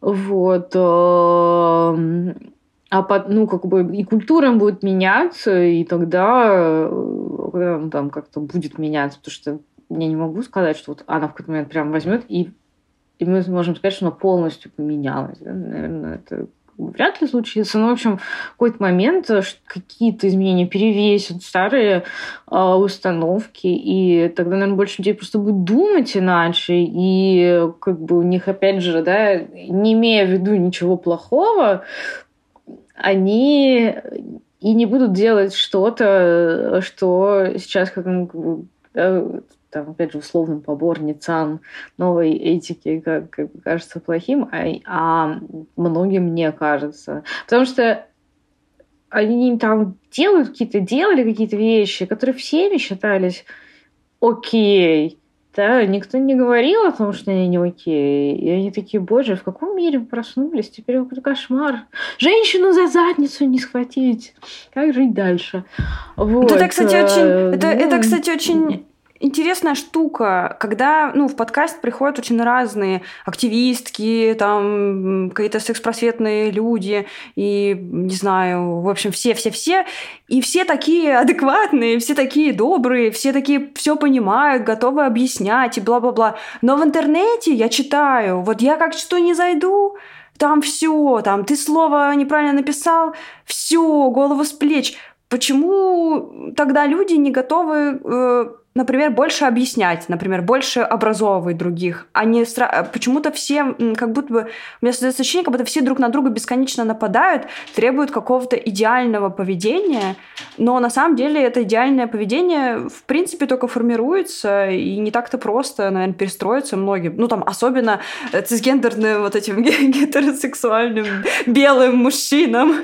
Вот. А под, ну, как бы и культура будет меняться, и тогда, ну, там как-то будет меняться, потому что я не могу сказать, что вот она в какой-то момент прям возьмет и, и мы можем сказать, что она полностью поменялась. Да? Наверное, это вряд ли случится. Но, в общем, в какой-то момент э, какие-то изменения перевесят старые э, установки, и тогда, наверное, больше людей просто будут думать иначе, и как бы у них, опять же, да, не имея в виду ничего плохого, они и не будут делать что-то, что сейчас как, ну, там, опять же, условным поборницам новой этики, как, как кажется плохим, а, а многим не кажется. Потому что они там делают какие-то, делали какие-то вещи, которые всеми считались окей. Да, никто не говорил о том, что они не окей. И они такие, боже, в каком мире мы проснулись? Теперь какой-то кошмар. Женщину за задницу не схватить. Как жить дальше? Вот. Это, кстати, очень... Это, это, кстати, очень интересная штука, когда ну, в подкаст приходят очень разные активистки, там какие-то секс-просветные люди, и, не знаю, в общем, все-все-все, и все такие адекватные, все такие добрые, все такие все понимают, готовы объяснять и бла-бла-бла. Но в интернете я читаю, вот я как что не зайду, там все, там ты слово неправильно написал, все, голову с плеч. Почему тогда люди не готовы э, например, больше объяснять, например, больше образовывать других, а не стра... почему-то все, как будто бы, у меня создается ощущение, как будто все друг на друга бесконечно нападают, требуют какого-то идеального поведения, но на самом деле это идеальное поведение, в принципе, только формируется, и не так-то просто, наверное, перестроиться многим, ну, там, особенно цисгендерным вот этим гетеросексуальным белым мужчинам.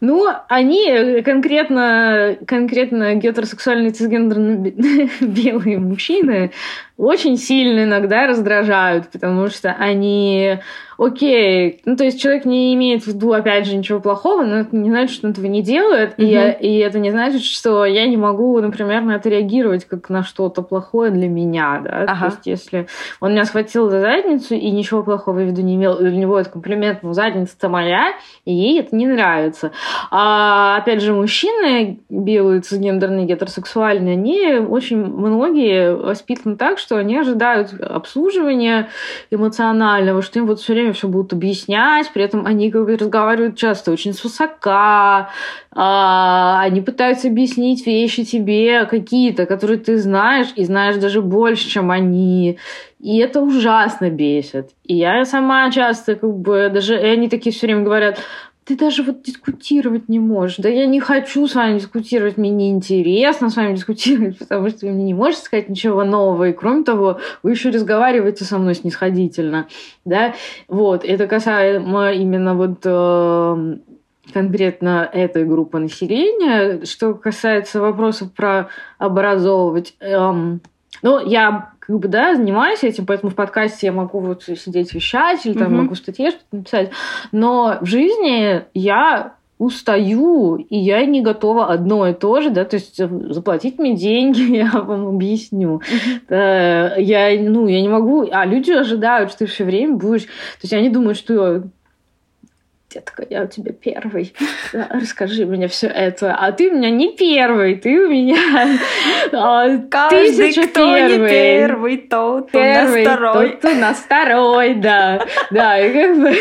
Ну, они э, конкретно, конкретно гетеросексуальные цисгендерные белые мужчины очень сильно иногда раздражают, потому что они окей, ну то есть человек не имеет в виду, опять же, ничего плохого, но это не значит, что он этого не делает, mm-hmm. и, я, и это не значит, что я не могу, например, на это реагировать как на что-то плохое для меня, да, ага. то есть если он меня схватил за задницу и ничего плохого в виду не имел, для него это комплимент, ну задница-то моя, и ей это не нравится. А опять же, мужчины белые, цисгендерные, гетеросексуальные, они очень многие воспитаны так, что они ожидают обслуживания эмоционального, что им вот все время мне все будут объяснять, при этом они как бы разговаривают часто очень свысока, а, они пытаются объяснить вещи тебе какие-то, которые ты знаешь, и знаешь даже больше, чем они. И это ужасно бесит. И я сама часто как бы даже... И они такие все время говорят, ты даже вот дискутировать не можешь. Да я не хочу с вами дискутировать, мне неинтересно с вами дискутировать, потому что вы мне не можете сказать ничего нового. И кроме того, вы еще разговариваете со мной снисходительно. Да? Вот, это касаемо именно вот э, конкретно этой группы населения. Что касается вопросов про образовывать, эм, ну, я как бы, да, занимаюсь этим, поэтому в подкасте я могу вот сидеть вещать или там угу. могу статье что-то написать. Но в жизни я устаю, и я не готова одно и то же, да, то есть заплатить мне деньги, я вам объясню. Uh-huh. Я, ну, я не могу, а люди ожидают, что ты все время будешь, то есть они думают, что детка, я у тебя первый. Расскажи мне все это. А ты у меня не первый, ты у меня а, Каждый, кто первый. не первый, тот первый, у нас второй. Тот у нас второй, да. Да, и как бы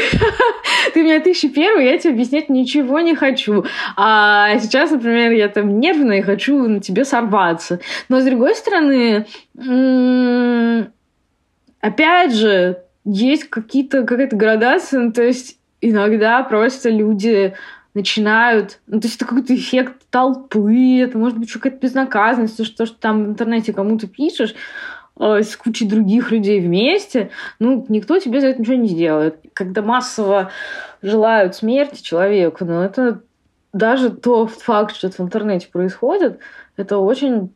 ты у меня тысяча первый, я тебе объяснять ничего не хочу. А сейчас, например, я там нервная и хочу на тебе сорваться. Но с другой стороны, опять же, есть какие-то какая-то градация, ну, то есть иногда просто люди начинают... Ну, то есть это какой-то эффект толпы, это может быть какая-то безнаказанность, что, что там в интернете кому-то пишешь э, с кучей других людей вместе, ну, никто тебе за это ничего не сделает. Когда массово желают смерти человеку, ну, это даже тот факт, что это в интернете происходит, это очень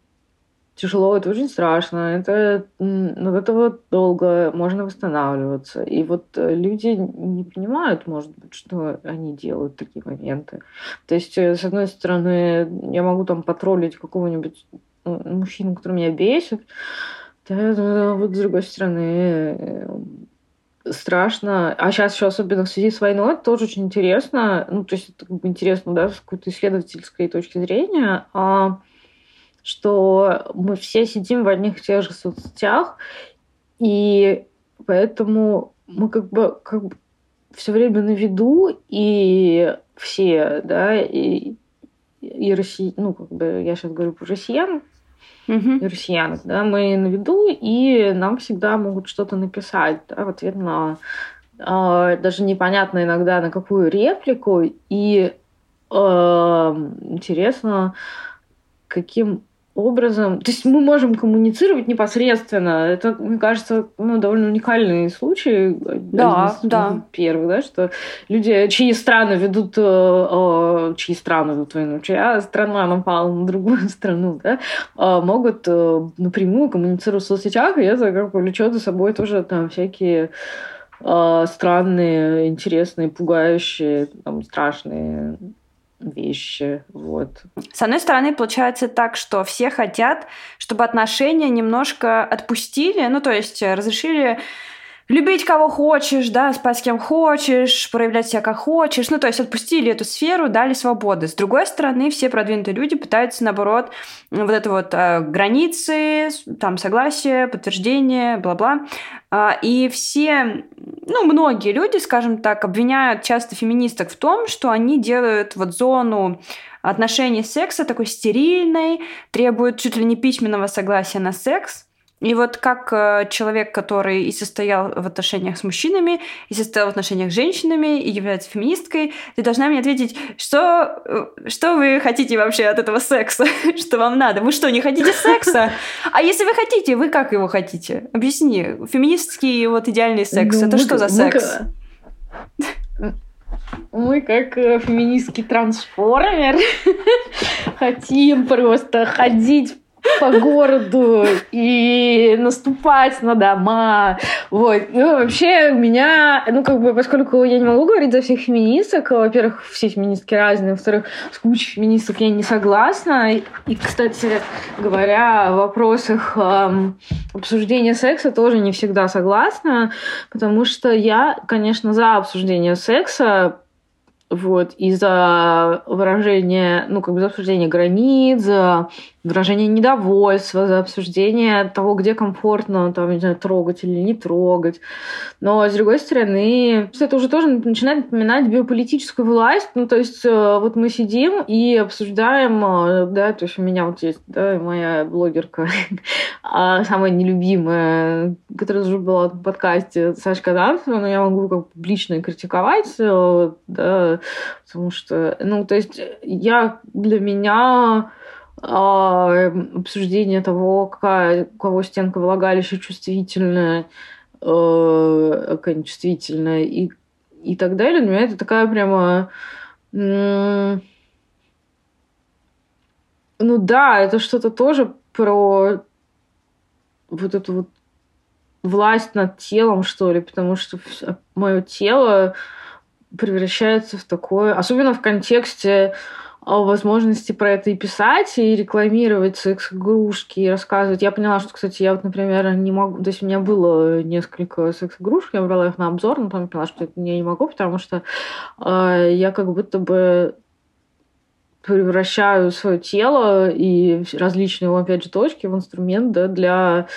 тяжело, это очень страшно, это от этого долго можно восстанавливаться. И вот э, люди не понимают, может быть, что они делают такие моменты. То есть, э, с одной стороны, я могу там потроллить какого-нибудь ну, мужчину, который меня бесит, да, вот с другой стороны, э, страшно. А сейчас еще особенно в связи с войной, это тоже очень интересно. Ну, то есть это как бы интересно, да, с какой-то исследовательской точки зрения. А что мы все сидим в одних и тех же соцсетях, и поэтому мы как бы, как бы все время на виду, и все, да, и, и Россия, ну, как бы я сейчас говорю про россиян, угу. и россиянок, да, мы на виду, и нам всегда могут что-то написать, да, в ответ на э, даже непонятно иногда на какую реплику, и э, интересно, каким образом. То есть мы можем коммуницировать непосредственно. Это, мне кажется, ну, довольно уникальный случай. Да, да. Первый, да, что люди, чьи страны ведут, э, э, чьи страны ведут войну, чья страна напала на другую страну, да, э, могут э, напрямую коммуницировать в соцсетях, и это как влечет за собой тоже там всякие э, странные, интересные, пугающие, там, страшные вещи. Вот. С одной стороны, получается так, что все хотят, чтобы отношения немножко отпустили, ну, то есть разрешили любить кого хочешь, да, спать с кем хочешь, проявлять себя как хочешь. Ну, то есть отпустили эту сферу, дали свободы. С другой стороны, все продвинутые люди пытаются, наоборот, вот это вот э, границы, там, согласие, подтверждение, бла-бла. Э, и все, ну, многие люди, скажем так, обвиняют часто феминисток в том, что они делают вот зону отношений секса такой стерильной, требуют чуть ли не письменного согласия на секс, и вот как э, человек, который и состоял в отношениях с мужчинами, и состоял в отношениях с женщинами, и является феминисткой, ты должна мне ответить, что, э, что вы хотите вообще от этого секса? что вам надо? Вы что, не хотите секса? А если вы хотите, вы как его хотите? Объясни. Феминистский вот идеальный секс. Ну, Это что за секс? Мы как э, феминистский трансформер хотим просто ходить по городу и наступать на дома. Вот. Ну, вообще, у меня, ну, как бы, поскольку я не могу говорить за всех феминисток, во-первых, все феминистки разные, во-вторых, с кучей феминисток я не согласна. И, кстати говоря, в вопросах эм, обсуждения секса тоже не всегда согласна, потому что я, конечно, за обсуждение секса, вот, и за выражение, ну, как бы за обсуждение границ, за выражение недовольства, за обсуждение того, где комфортно, там, не знаю, трогать или не трогать. Но, с другой стороны, это уже тоже начинает напоминать биополитическую власть. Ну, то есть, э, вот мы сидим и обсуждаем, э, да, то есть у меня вот есть, да, моя блогерка, а, самая нелюбимая, которая уже была в подкасте, Сашка Казанцева, но я могу как публично критиковать, э, да, потому что, ну, то есть я для меня обсуждение того, какая у кого стенка влагалища чувствительная, э, какая нечувствительная и, и так далее. Для меня это такая прямо... Ну да, это что-то тоже про вот эту вот власть над телом, что ли, потому что мое тело превращается в такое, особенно в контексте возможности про это и писать, и рекламировать секс-игрушки, и рассказывать. Я поняла, что, кстати, я вот, например, не могу... То есть у меня было несколько секс-игрушек, я брала их на обзор, но потом поняла, что это я не могу, потому что э, я как будто бы превращаю свое тело и различные, опять же, точки в инструмент да, для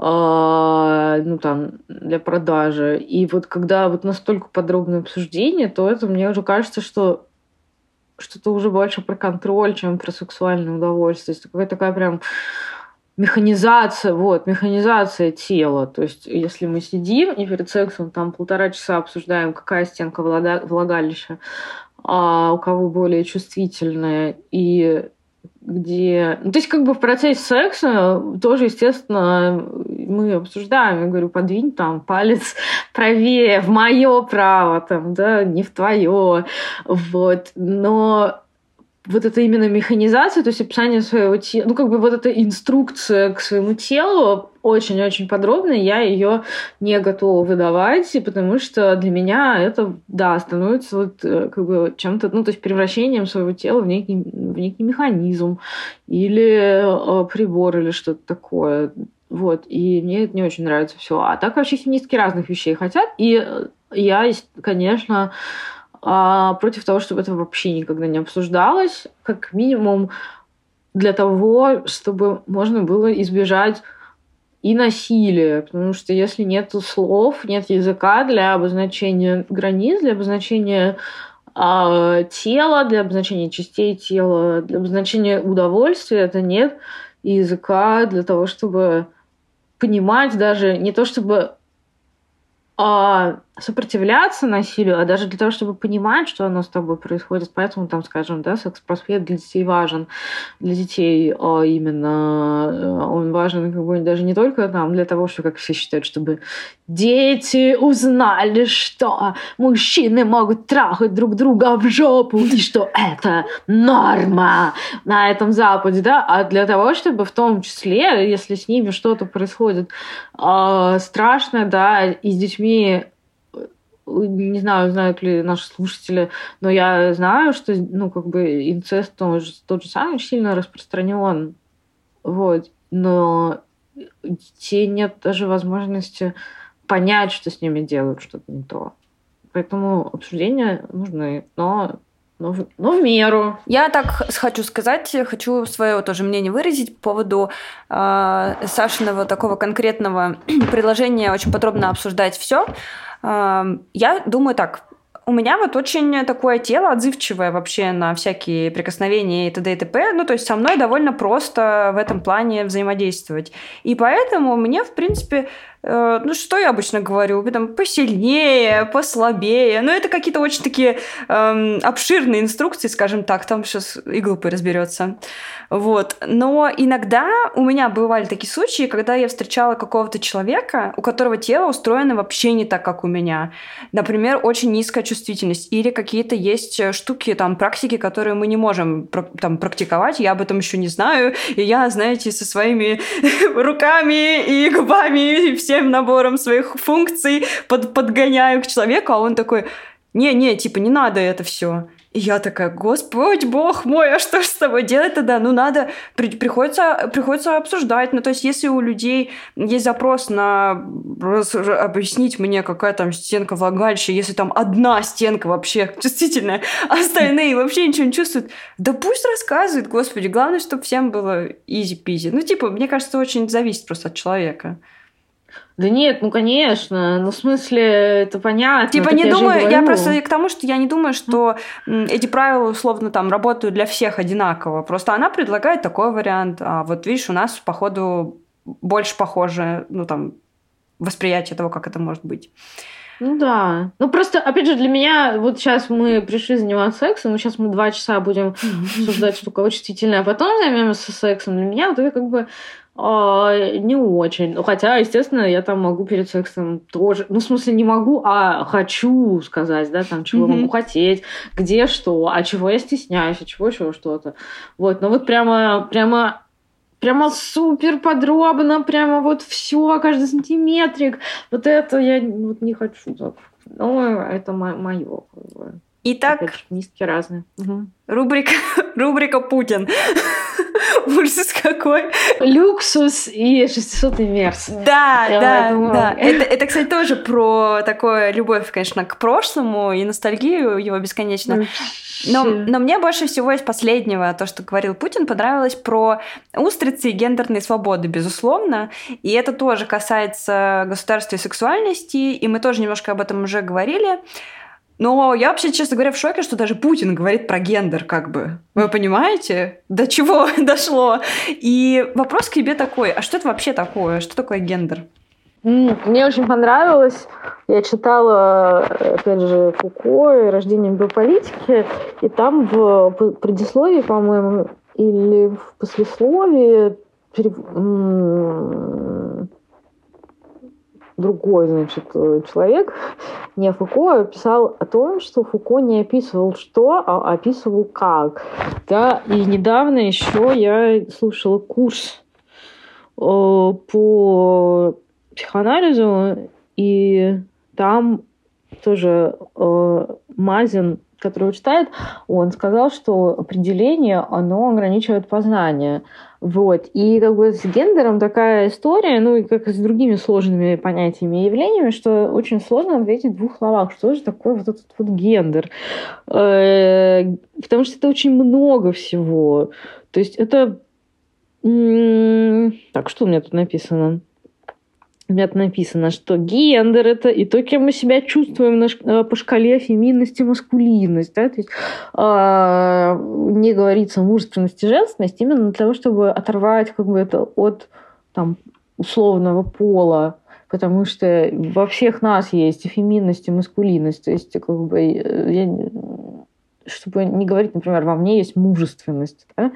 а, ну там для продажи. И вот когда вот настолько подробное обсуждение, то это мне уже кажется, что что-то уже больше про контроль, чем про сексуальное удовольствие. То есть какая-то такая прям механизация, вот, механизация тела. То есть, если мы сидим и перед сексом там полтора часа обсуждаем, какая стенка влагалища, а у кого более чувствительная, и где... Ну, то есть, как бы в процессе секса тоже, естественно, мы обсуждаем. Я говорю, подвинь там палец правее, в мое право, там, да, не в твое. Вот. Но вот это именно механизация, то есть описание своего тела, ну, как бы вот эта инструкция к своему телу очень-очень подробная, я ее не готова выдавать, потому что для меня это, да, становится вот э, как бы чем-то, ну, то есть превращением своего тела в некий, в некий механизм или э, прибор или что-то такое. Вот, и мне это не очень нравится все. А так вообще феминистки разных вещей хотят, и я, конечно, а, против того, чтобы это вообще никогда не обсуждалось, как минимум для того, чтобы можно было избежать и насилия, потому что если нет слов, нет языка для обозначения границ, для обозначения э, тела, для обозначения частей тела, для обозначения удовольствия, это нет языка для того, чтобы понимать даже не то чтобы а, сопротивляться насилию, а даже для того, чтобы понимать, что оно с тобой происходит. Поэтому, там, скажем, да, секс-просвет для детей важен. Для детей а именно э, он важен как бы даже не только там для того, что, как все считают, чтобы дети узнали, что мужчины могут трахать друг друга в жопу, и что это норма на этом Западе, да, а для того, чтобы в том числе, если с ними что-то происходит э, страшное, да, и с детьми не знаю, знают ли наши слушатели, но я знаю, что, ну, как бы инцест тот же, тот же самый сильно распространен. Вот. Но детей нет даже возможности понять, что с ними делают что-то не то. Поэтому обсуждения нужны, но но в, но в меру. Я так хочу сказать, хочу свое тоже мнение выразить по поводу э, Сашиного такого конкретного предложения очень подробно обсуждать все. Я думаю так, у меня вот очень такое тело отзывчивое вообще на всякие прикосновения и т.д. и т.п. Ну, то есть со мной довольно просто в этом плане взаимодействовать. И поэтому мне, в принципе, Э, ну, что я обычно говорю, там, посильнее, послабее. Ну, это какие-то очень такие эм, обширные инструкции, скажем так, там сейчас и глупый разберется. Вот. Но иногда у меня бывали такие случаи, когда я встречала какого-то человека, у которого тело устроено вообще не так, как у меня. Например, очень низкая чувствительность. Или какие-то есть штуки, там, практики, которые мы не можем там, практиковать. Я об этом еще не знаю. И я, знаете, со своими руками и губами и всем набором своих функций под, подгоняю к человеку, а он такой, не-не, типа, не надо это все. И я такая, господь, бог мой, а что же с тобой делать тогда? Ну, надо, при, приходится, приходится обсуждать. Ну, то есть, если у людей есть запрос на раз, объяснить мне, какая там стенка влагалища, если там одна стенка вообще чувствительная, а остальные вообще ничего не чувствуют, да пусть рассказывают, господи. Главное, чтобы всем было изи-пизи. Ну, типа, мне кажется, очень зависит просто от человека. Да нет, ну конечно, ну в смысле это понятно. Типа не думаю, я просто к тому, что я не думаю, что эти правила условно там работают для всех одинаково. Просто она предлагает такой вариант, а вот видишь, у нас походу больше похоже, ну там восприятие того, как это может быть. Ну да. Ну просто, опять же, для меня, вот сейчас мы пришли заниматься сексом, и сейчас мы два часа будем обсуждать штуку чувствительное, а потом займемся сексом. Для меня вот это как бы а, не очень. Ну, хотя, естественно, я там могу перед сексом тоже... Ну, в смысле, не могу, а хочу сказать, да, там, чего mm-hmm. могу хотеть, где что, а чего я стесняюсь, а чего еще что-то. Вот, но вот прямо, прямо прямо супер подробно, прямо вот все, каждый сантиметрик. Вот это я вот не хочу так. Ну, это мое. Итак, Опять миски разные. Угу. Рубрика, рубрика Путин. Ужас какой. Люксус и 600 мерс. Да, Я да, да. Это, это, кстати, тоже про такое любовь, конечно, к прошлому и ностальгию его бесконечно. Но, но мне больше всего из последнего, то, что говорил Путин, понравилось про устрицы и гендерные свободы, безусловно. И это тоже касается государства и сексуальности, и мы тоже немножко об этом уже говорили. Но я вообще, честно говоря, в шоке, что даже Путин говорит про гендер, как бы. Вы понимаете, до чего дошло? И вопрос к тебе такой, а что это вообще такое? Что такое гендер? Мне очень понравилось. Я читала, опять же, Фуко и «Рождение биополитики», и там в предисловии, по-моему, или в послесловии другой, значит, э, человек, не Фуко, писал о том, что Фуко не описывал что, а описывал как. Да, и недавно еще я слушала курс э, по психоанализу, и там тоже э, Мазин который читает, он сказал, что определение, оно ограничивает познание. Вот. И как бы с гендером такая история, ну и как и с другими сложными понятиями и явлениями, что очень сложно ответить в двух словах, что же такое вот этот вот гендер. Э, потому что это очень много всего. То есть это... Так, что у меня тут написано? Меня написано, что гендер – это и то, кем мы себя чувствуем на, э, по шкале феминности, маскулинность. Да? То есть, э, не говорится мужественность и женственность именно для того, чтобы оторвать как бы, это от там, условного пола, потому что во всех нас есть и феминность, и маскулинность. То есть, как бы, э, я, чтобы не говорить, например, во мне есть мужественность. Да?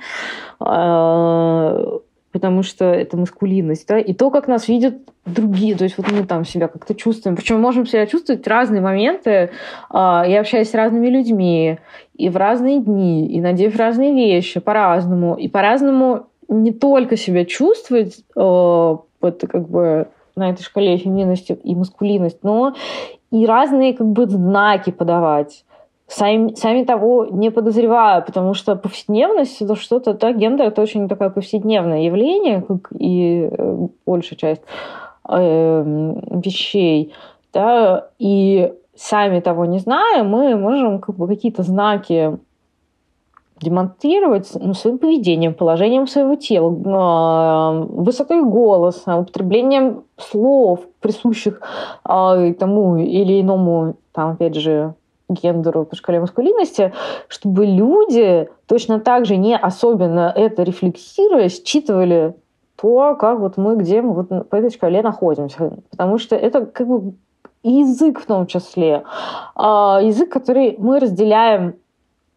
Потому что это маскулинность, да, и то, как нас видят другие, то есть вот мы там себя как-то чувствуем, причем можем себя чувствовать в разные моменты, а, я общаюсь с разными людьми, и в разные дни, и надев разные вещи по-разному, и по-разному не только себя чувствовать, а, вот как бы на этой шкале феминности и маскулинность, но и разные как бы знаки подавать сами, сами того не подозревая, потому что повседневность это что-то, да, гендер это очень такое повседневное явление, как и э, большая часть э, вещей, да, и сами того не зная, мы можем как бы какие-то знаки демонстрировать ну, своим поведением, положением своего тела, э, высотой голоса, употреблением слов, присущих э, тому или иному, там, опять же, гендеру по шкале маскулинности, чтобы люди точно так же не особенно это рефлексируя, считывали то, как вот мы, где мы вот по этой шкале находимся. Потому что это как бы язык в том числе. А, язык, который мы разделяем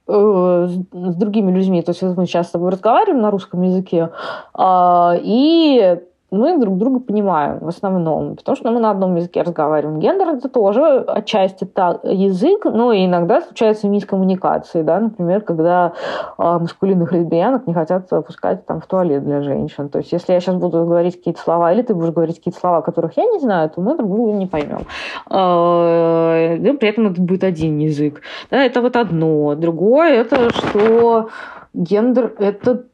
э, с, другими людьми. То есть вот мы сейчас с тобой разговариваем на русском языке, а, и мы друг друга понимаем в основном, потому что мы на одном языке разговариваем. Гендер это тоже отчасти так, язык, но иногда случаются мискоммуникации, да, например, когда э, маскулинных лесбиянок не хотят пускать там в туалет для женщин. То есть если я сейчас буду говорить какие-то слова, или ты будешь говорить какие-то слова, которых я не знаю, то мы друг друга не поймем. Э, да, при этом это будет один язык. Да, это вот одно. Другое это что гендер это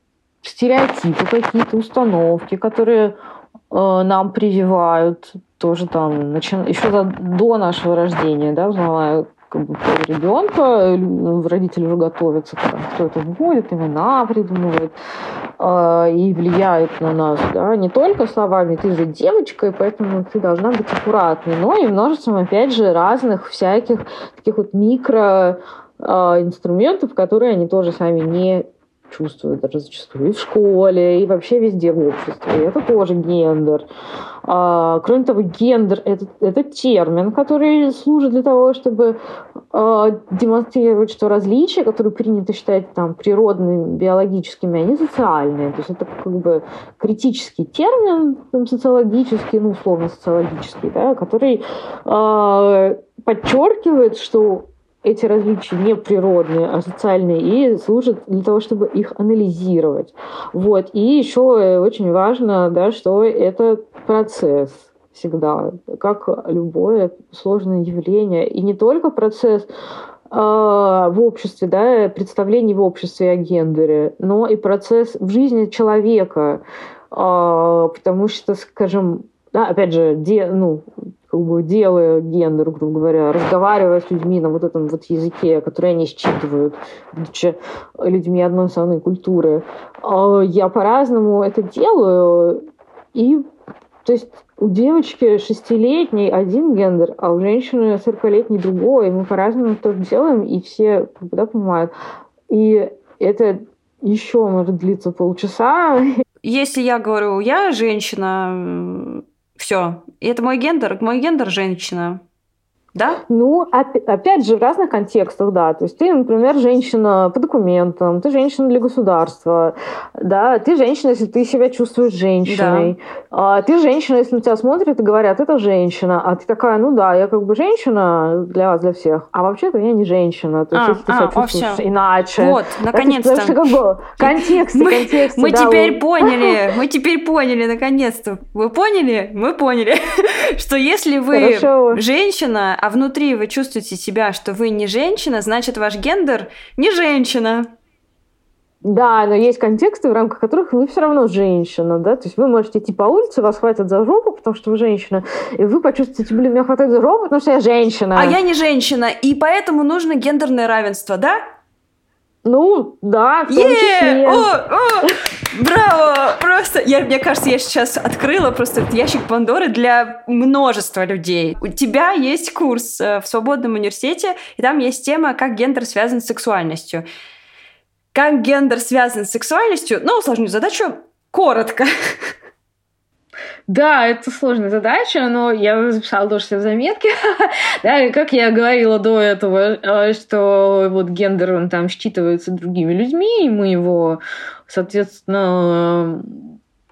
стереотипы какие-то, установки, которые э, нам прививают тоже там, начи... еще до, до нашего рождения, да, узнавая как бы, ребенка, родители уже готовятся, кто это будет, имена придумывает, э, и влияет на нас, да, не только словами «ты же девочка, и поэтому ты должна быть аккуратной», но и множеством, опять же, разных всяких таких вот микро э, инструментов, которые они тоже сами не чувствуют даже зачастую и в школе, и вообще везде в обществе. Это тоже гендер. А, кроме того, гендер это, это термин, который служит для того, чтобы а, демонстрировать, что различия, которые принято считать там, природными, биологическими, они социальные. То есть это как бы критический термин там, социологический, ну, условно социологический, да, который а, подчеркивает, что эти различия не природные, а социальные, и служат для того, чтобы их анализировать. Вот. И еще очень важно, да, что это процесс всегда, как любое сложное явление. И не только процесс э, в обществе, да, представлений в обществе о гендере, но и процесс в жизни человека. Э, потому что, скажем, да, опять же, де, ну, как бы делая гендер, грубо говоря, разговаривая с людьми на вот этом вот языке, который они считывают, будучи людьми одной самой культуры, а, я по-разному это делаю. И то есть у девочки шестилетней один гендер, а у женщины сорокалетней другой. Мы по-разному это делаем, и все да, понимают. И это еще может длиться полчаса. Если я говорю, я женщина, все. И это мой гендер. Мой гендер женщина. Да? Ну, опять же, в разных контекстах, да. То есть ты, например, женщина по документам, ты женщина для государства, да, ты женщина, если ты себя чувствуешь женщиной, да. а ты женщина, если на тебя смотрят и говорят, это женщина, а ты такая, ну да, я как бы женщина для вас, для всех, а вообще-то я не женщина, то есть а, если ты а, себя чувствуешь все. иначе. Вот, наконец-то. Да, как бы контексты, мы. Мы да, теперь вот. поняли, мы теперь поняли, наконец-то. Вы поняли? Мы поняли, что если вы Хорошо. женщина, а внутри вы чувствуете себя, что вы не женщина, значит ваш гендер не женщина. Да, но есть контексты, в рамках которых вы все равно женщина, да, то есть вы можете идти по улице, вас хватит за жопу, потому что вы женщина, и вы почувствуете, блин, меня хватает за жопу, потому что я женщина. А я не женщина, и поэтому нужно гендерное равенство, да? Ну, да, в том yeah! числе. О, о, браво! Просто, я, мне кажется, я сейчас открыла просто этот ящик Пандоры для множества людей. У тебя есть курс э, в свободном университете, и там есть тема, как гендер связан с сексуальностью. Как гендер связан с сексуальностью? Ну, усложню задачу коротко. Да, это сложная задача, но я записала тоже все заметки. да, и как я говорила до этого, э, что вот гендер, он там считывается другими людьми, и мы его, соответственно,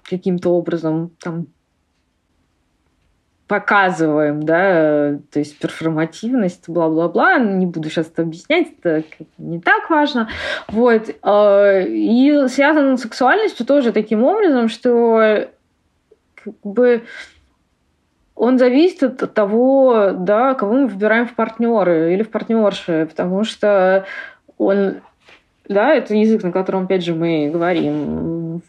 каким-то образом там показываем, да, то есть перформативность, бла-бла-бла, не буду сейчас это объяснять, это не так важно, вот, э, и связано с сексуальностью тоже таким образом, что как бы он зависит от того, да, кого мы выбираем в партнеры или в партнерши, потому что он, да, это язык, на котором, опять же, мы говорим,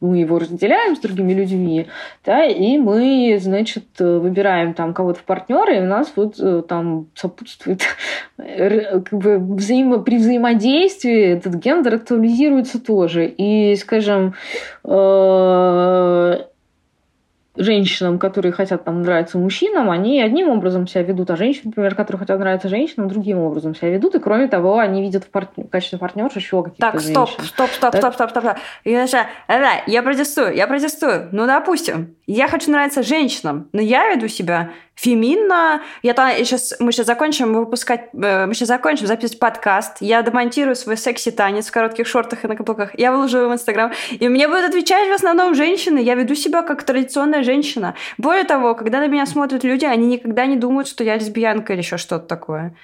мы его разделяем с другими людьми, да, и мы, значит, выбираем там кого-то в партнеры, и у нас вот э, там сопутствует как бы взаимо, при взаимодействии этот гендер актуализируется тоже. И, скажем, э, женщинам, которые хотят там нравиться мужчинам, они одним образом себя ведут, а женщины, например, которые хотят нравиться женщинам, другим образом себя ведут. И кроме того, они видят в, партнер, в качестве партнерш еще каких-то Так, стоп, женщин. стоп, стоп, стоп, стоп, стоп, стоп. Я, я протестую, я протестую. Ну, допустим, я хочу нравиться женщинам, но я веду себя феминно. Я, там, я сейчас, мы сейчас закончим выпускать, э, мы сейчас закончим записывать подкаст. Я демонтирую свой секси-танец в коротких шортах и на каблуках. Я выложу его в Инстаграм. И мне будут отвечать в основном женщины. Я веду себя как традиционная женщина. Более того, когда на меня смотрят люди, они никогда не думают, что я лесбиянка или еще что-то такое.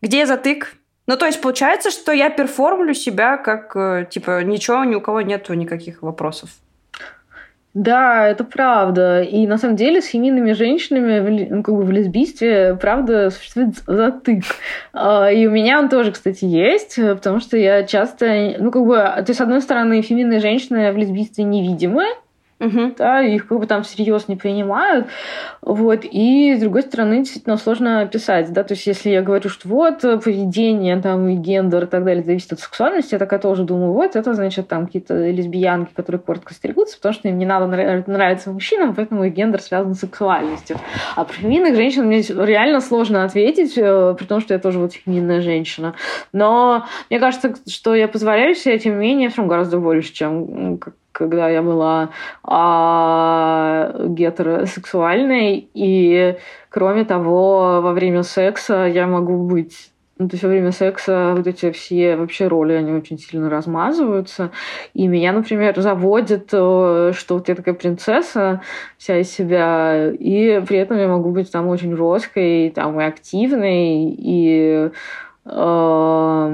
Где затык? Ну, то есть получается, что я перформлю себя как, э, типа, ничего, ни у кого нету никаких вопросов. Да, это правда. И на самом деле с феминными женщинами ну, как бы в лесбийстве, правда, существует затык. А, и у меня он тоже, кстати, есть, потому что я часто, ну, как бы, то есть, с одной стороны, феминные женщины в лесбийстве невидимы, угу. да, их как бы там всерьез не принимают, вот, и с другой стороны, действительно сложно описать, да, то есть если я говорю, что вот поведение там и гендер и так далее зависит от сексуальности, я такая тоже думаю, вот, это значит там какие-то лесбиянки, которые коротко стригутся, потому что им не надо нравиться мужчинам, поэтому их гендер связан с сексуальностью. А про феминных женщин мне реально сложно ответить, э, при том, что я тоже вот феминная женщина. Но мне кажется, что я позволяю себе, тем не менее, все гораздо больше, чем когда я была а, гетеросексуальной. И, кроме того, во время секса я могу быть ну, то есть во время секса вот эти все вообще роли, они очень сильно размазываются. И меня, например, заводит, э, что вот я такая принцесса вся из себя, и при этом я могу быть там очень жесткой, там и активной, и а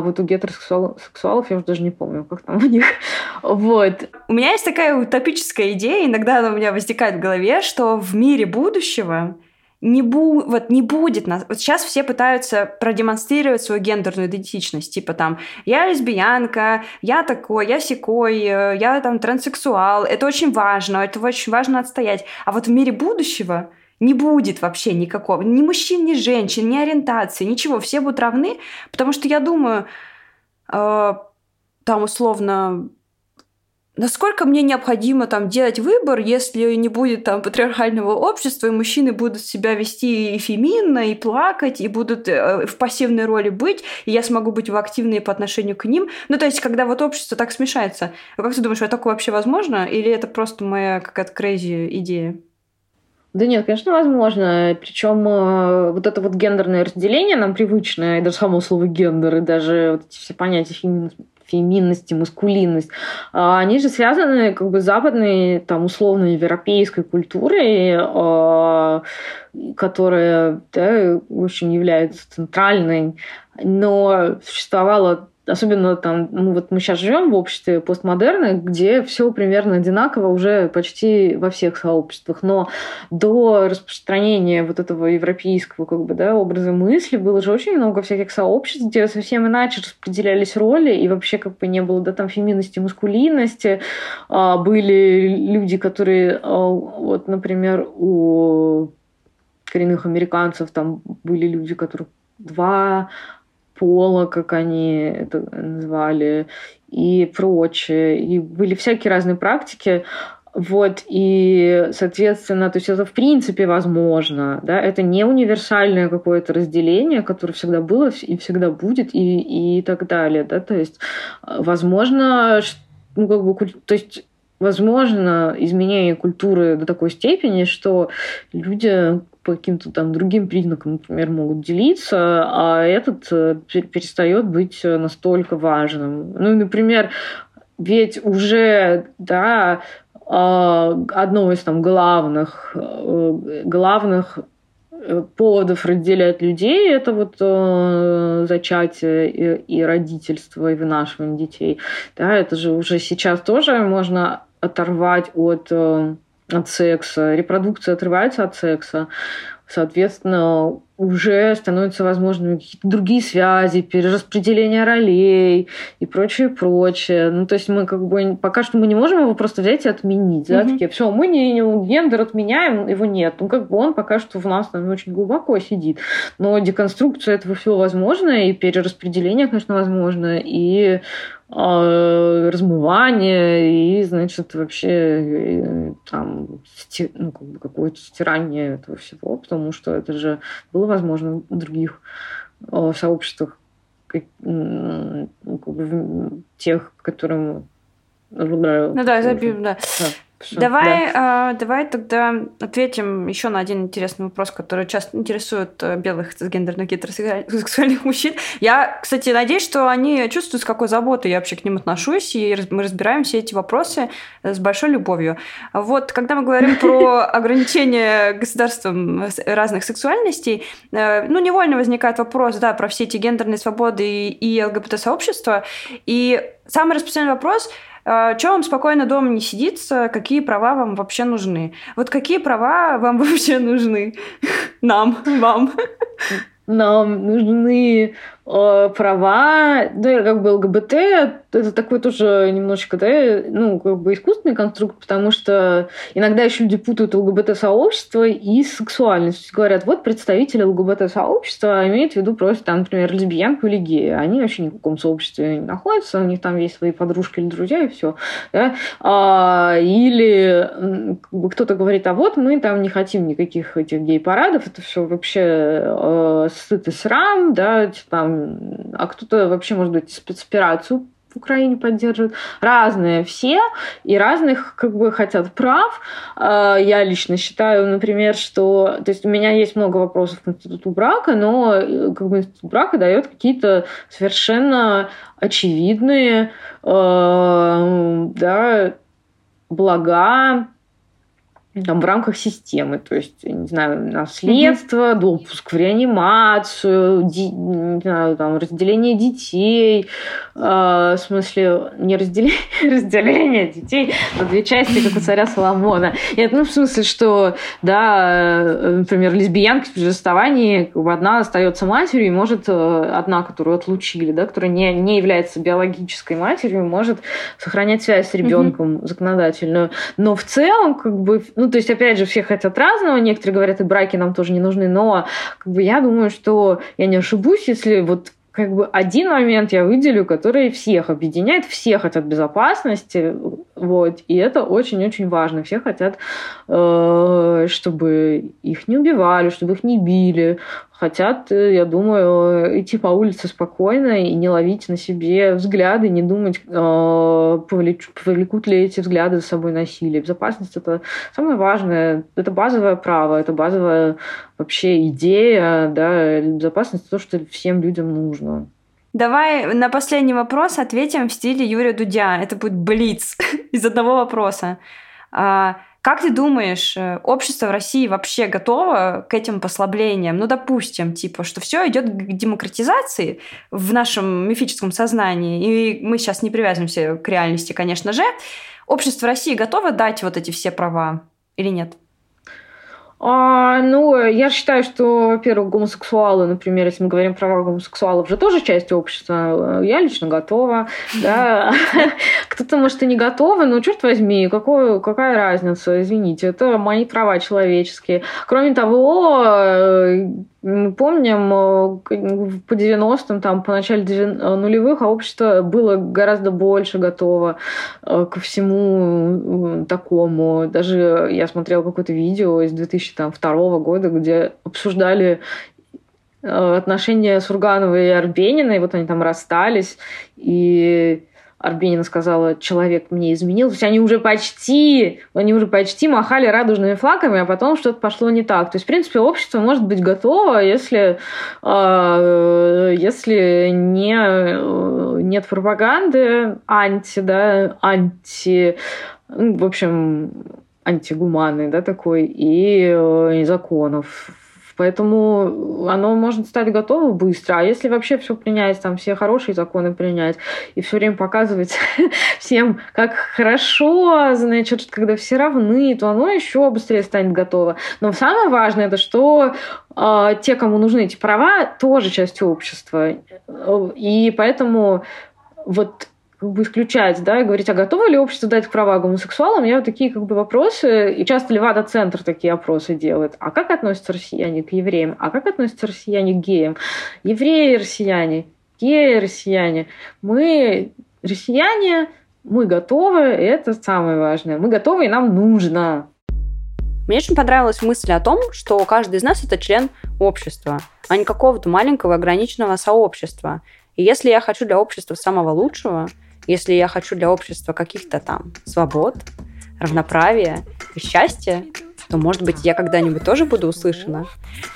вот у гетеросексуалов я уже даже не помню, как там у них. Вот. У меня есть такая утопическая идея, иногда она у меня возникает в голове, что в мире будущего не, бу вот не будет нас. Вот сейчас все пытаются продемонстрировать свою гендерную идентичность. Типа там, я лесбиянка, я такой, я секой, э, я там транссексуал. Это очень важно, это очень важно отстоять. А вот в мире будущего не будет вообще никакого, ни мужчин, ни женщин, ни ориентации, ничего, все будут равны, потому что я думаю, э, там условно, насколько мне необходимо там делать выбор, если не будет там патриархального общества, и мужчины будут себя вести и феминно, и плакать, и будут э, в пассивной роли быть, и я смогу быть в активной по отношению к ним. Ну, то есть, когда вот общество так смешается, как ты думаешь, это такое вообще возможно, или это просто моя какая-то крейзи идея? Да нет, конечно, возможно. Причем э, вот это вот гендерное разделение нам привычное, и даже само слово гендер, и даже вот эти все понятия феминности, маскулинность, а, они же связаны как бы западной, там, условно, европейской культурой, а, которая да, очень является центральной, но существовало особенно там, ну вот мы сейчас живем в обществе постмодерна, где все примерно одинаково уже почти во всех сообществах, но до распространения вот этого европейского как бы, да, образа мысли было же очень много всяких сообществ, где совсем иначе распределялись роли, и вообще как бы не было, да, там феминности, маскулинности, а, были люди, которые, а, вот, например, у коренных американцев там были люди, которые два пола, как они это назвали, и прочее. И были всякие разные практики. Вот, и, соответственно, то есть это в принципе возможно, да, это не универсальное какое-то разделение, которое всегда было и всегда будет, и, и так далее, да, то есть, возможно, ну, как бы, то есть возможно изменение культуры до такой степени, что люди по каким-то там другим признакам, например, могут делиться, а этот э, перестает быть э, настолько важным. Ну, например, ведь уже, да, а, одно из там главных, э, главных поводов разделять людей это вот э, зачатие и, и родительство и вынашивание детей. Да, это же уже сейчас тоже можно оторвать от э, от секса, репродукция отрывается от секса, соответственно, уже становятся возможными какие-то другие связи, перераспределение ролей и прочее, прочее. Ну, то есть мы как бы пока что мы не можем его просто взять и отменить, да, mm-hmm. такие, все, мы не, не гендер отменяем, его нет. Ну, как бы он пока что в нас там очень глубоко сидит. Но деконструкция этого всего возможно, и перераспределение, конечно, возможно, и а, размывание и, значит, вообще э, там ну, как бы какое-то стирание этого всего, потому что это же было возможно в других а, сообществах, ну, как бы, тех, которым ну да, забьем, да. да. Все, давай, да. э, давай тогда ответим еще на один интересный вопрос, который часто интересует э, белых гендерных гетеросексуальных мужчин. Я, кстати, надеюсь, что они чувствуют, с какой заботой я вообще к ним отношусь, и мы разбираем все эти вопросы с большой любовью. Вот, когда мы говорим про ограничение государством разных сексуальностей, э, ну, невольно возникает вопрос, да, про все эти гендерные свободы и ЛГБТ-сообщества. И самый распространенный вопрос – а, Что вам спокойно дома не сидится? Какие права вам вообще нужны? Вот какие права вам вообще нужны? Нам, вам. Нам нужны э, права, да, как бы ЛГБТ, это такой тоже немножечко, да, ну, как бы искусственный конструкт, потому что иногда еще люди путают ЛГБТ-сообщество и сексуальность. Говорят, вот представители ЛГБТ-сообщества а имеют в виду просто, там, например, лесбиянку или гея. Они вообще ни в каком сообществе не находятся, у них там есть свои подружки или друзья, и все. Да? А, или кто-то говорит, а вот мы там не хотим никаких этих гей-парадов, это все вообще э, стыд и срам, да, там, а кто-то вообще, может быть, спецоперацию в Украине поддерживают. Разные все и разных как бы хотят прав. А, я лично считаю, например, что... То есть у меня есть много вопросов к институту брака, но как бы институт брака дает какие-то совершенно очевидные э, да, блага там, в рамках системы, то есть, не знаю, наследство, mm-hmm. допуск в реанимацию, ди, не знаю, там, разделение детей, э, в смысле, не разделение, разделение детей на две части, как у царя Соломона. Нет, ну, в смысле, что, да, э, например, лесбиянки при расставании, как бы одна остается матерью, и может э, одна, которую отлучили, да, которая не, не является биологической матерью, может сохранять связь с ребенком mm-hmm. законодательную. Но в целом, как бы, ну, то есть, опять же, все хотят разного, некоторые говорят, и браки нам тоже не нужны, но как бы, я думаю, что я не ошибусь, если вот как бы один момент я выделю, который всех объединяет, все хотят безопасности, вот, и это очень-очень важно. Все хотят, э, чтобы их не убивали, чтобы их не били, хотят, э, я думаю, идти по улице спокойно и не ловить на себе взгляды, не думать, э, повлекут ли эти взгляды за собой насилие. Безопасность — это самое важное, это базовое право, это базовая вообще идея, да, безопасность — то, что всем людям нужно. Давай на последний вопрос ответим в стиле Юрия Дудя. Это будет блиц из одного вопроса. Как ты думаешь, э, общество в России вообще готово к этим послаблениям? Ну, допустим, типа, что все идет к демократизации в нашем мифическом сознании, и мы сейчас не привязываемся к реальности, конечно же. Общество России готово дать вот эти все права или нет? А, ну, я считаю, что, во-первых, гомосексуалы, например, если мы говорим про права гомосексуалов, же тоже часть общества. Я лично готова. Кто-то, может, и не готовы, но, черт возьми, какой, какая разница, извините, это мои права человеческие. Кроме того, мы помним, э, по 90-м, там, по начале э, нулевых, а общество было гораздо больше готово э, ко всему такому. Даже я смотрела какое-то видео из 2002 года, где обсуждали отношения Сурганова и Арбенина, и вот они там расстались, и Арбенина сказала, человек мне изменил. То есть они уже почти, они уже почти махали радужными флагами, а потом что-то пошло не так. То есть, в принципе, общество может быть готово, если, э, если не, нет пропаганды анти, да, анти, ну, в общем, антигуманный, да, такой, и, э, законов Поэтому оно может стать готово быстро. А если вообще все принять, там все хорошие законы принять и все время показывать всем, как хорошо, значит, когда все равны, то оно еще быстрее станет готово. Но самое важное это, что э, те, кому нужны эти права, тоже часть общества. И поэтому вот исключать, да, и говорить, а готово ли общество дать права гомосексуалам, я вот такие как бы вопросы, и часто ли ВАДА-центр такие опросы делает. А как относятся россияне к евреям? А как относятся россияне к геям? Евреи россияне, геи россияне. Мы россияне, мы готовы, и это самое важное. Мы готовы, и нам нужно. Мне очень понравилась мысль о том, что каждый из нас это член общества, а не какого-то маленького ограниченного сообщества. И если я хочу для общества самого лучшего, если я хочу для общества каких-то там свобод, равноправия и счастья, то, может быть, я когда-нибудь тоже буду услышана.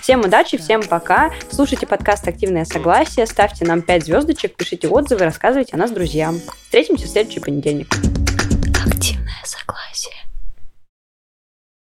Всем удачи, всем пока. Слушайте подкаст «Активное согласие», ставьте нам 5 звездочек, пишите отзывы, рассказывайте о нас друзьям. Встретимся в следующий понедельник.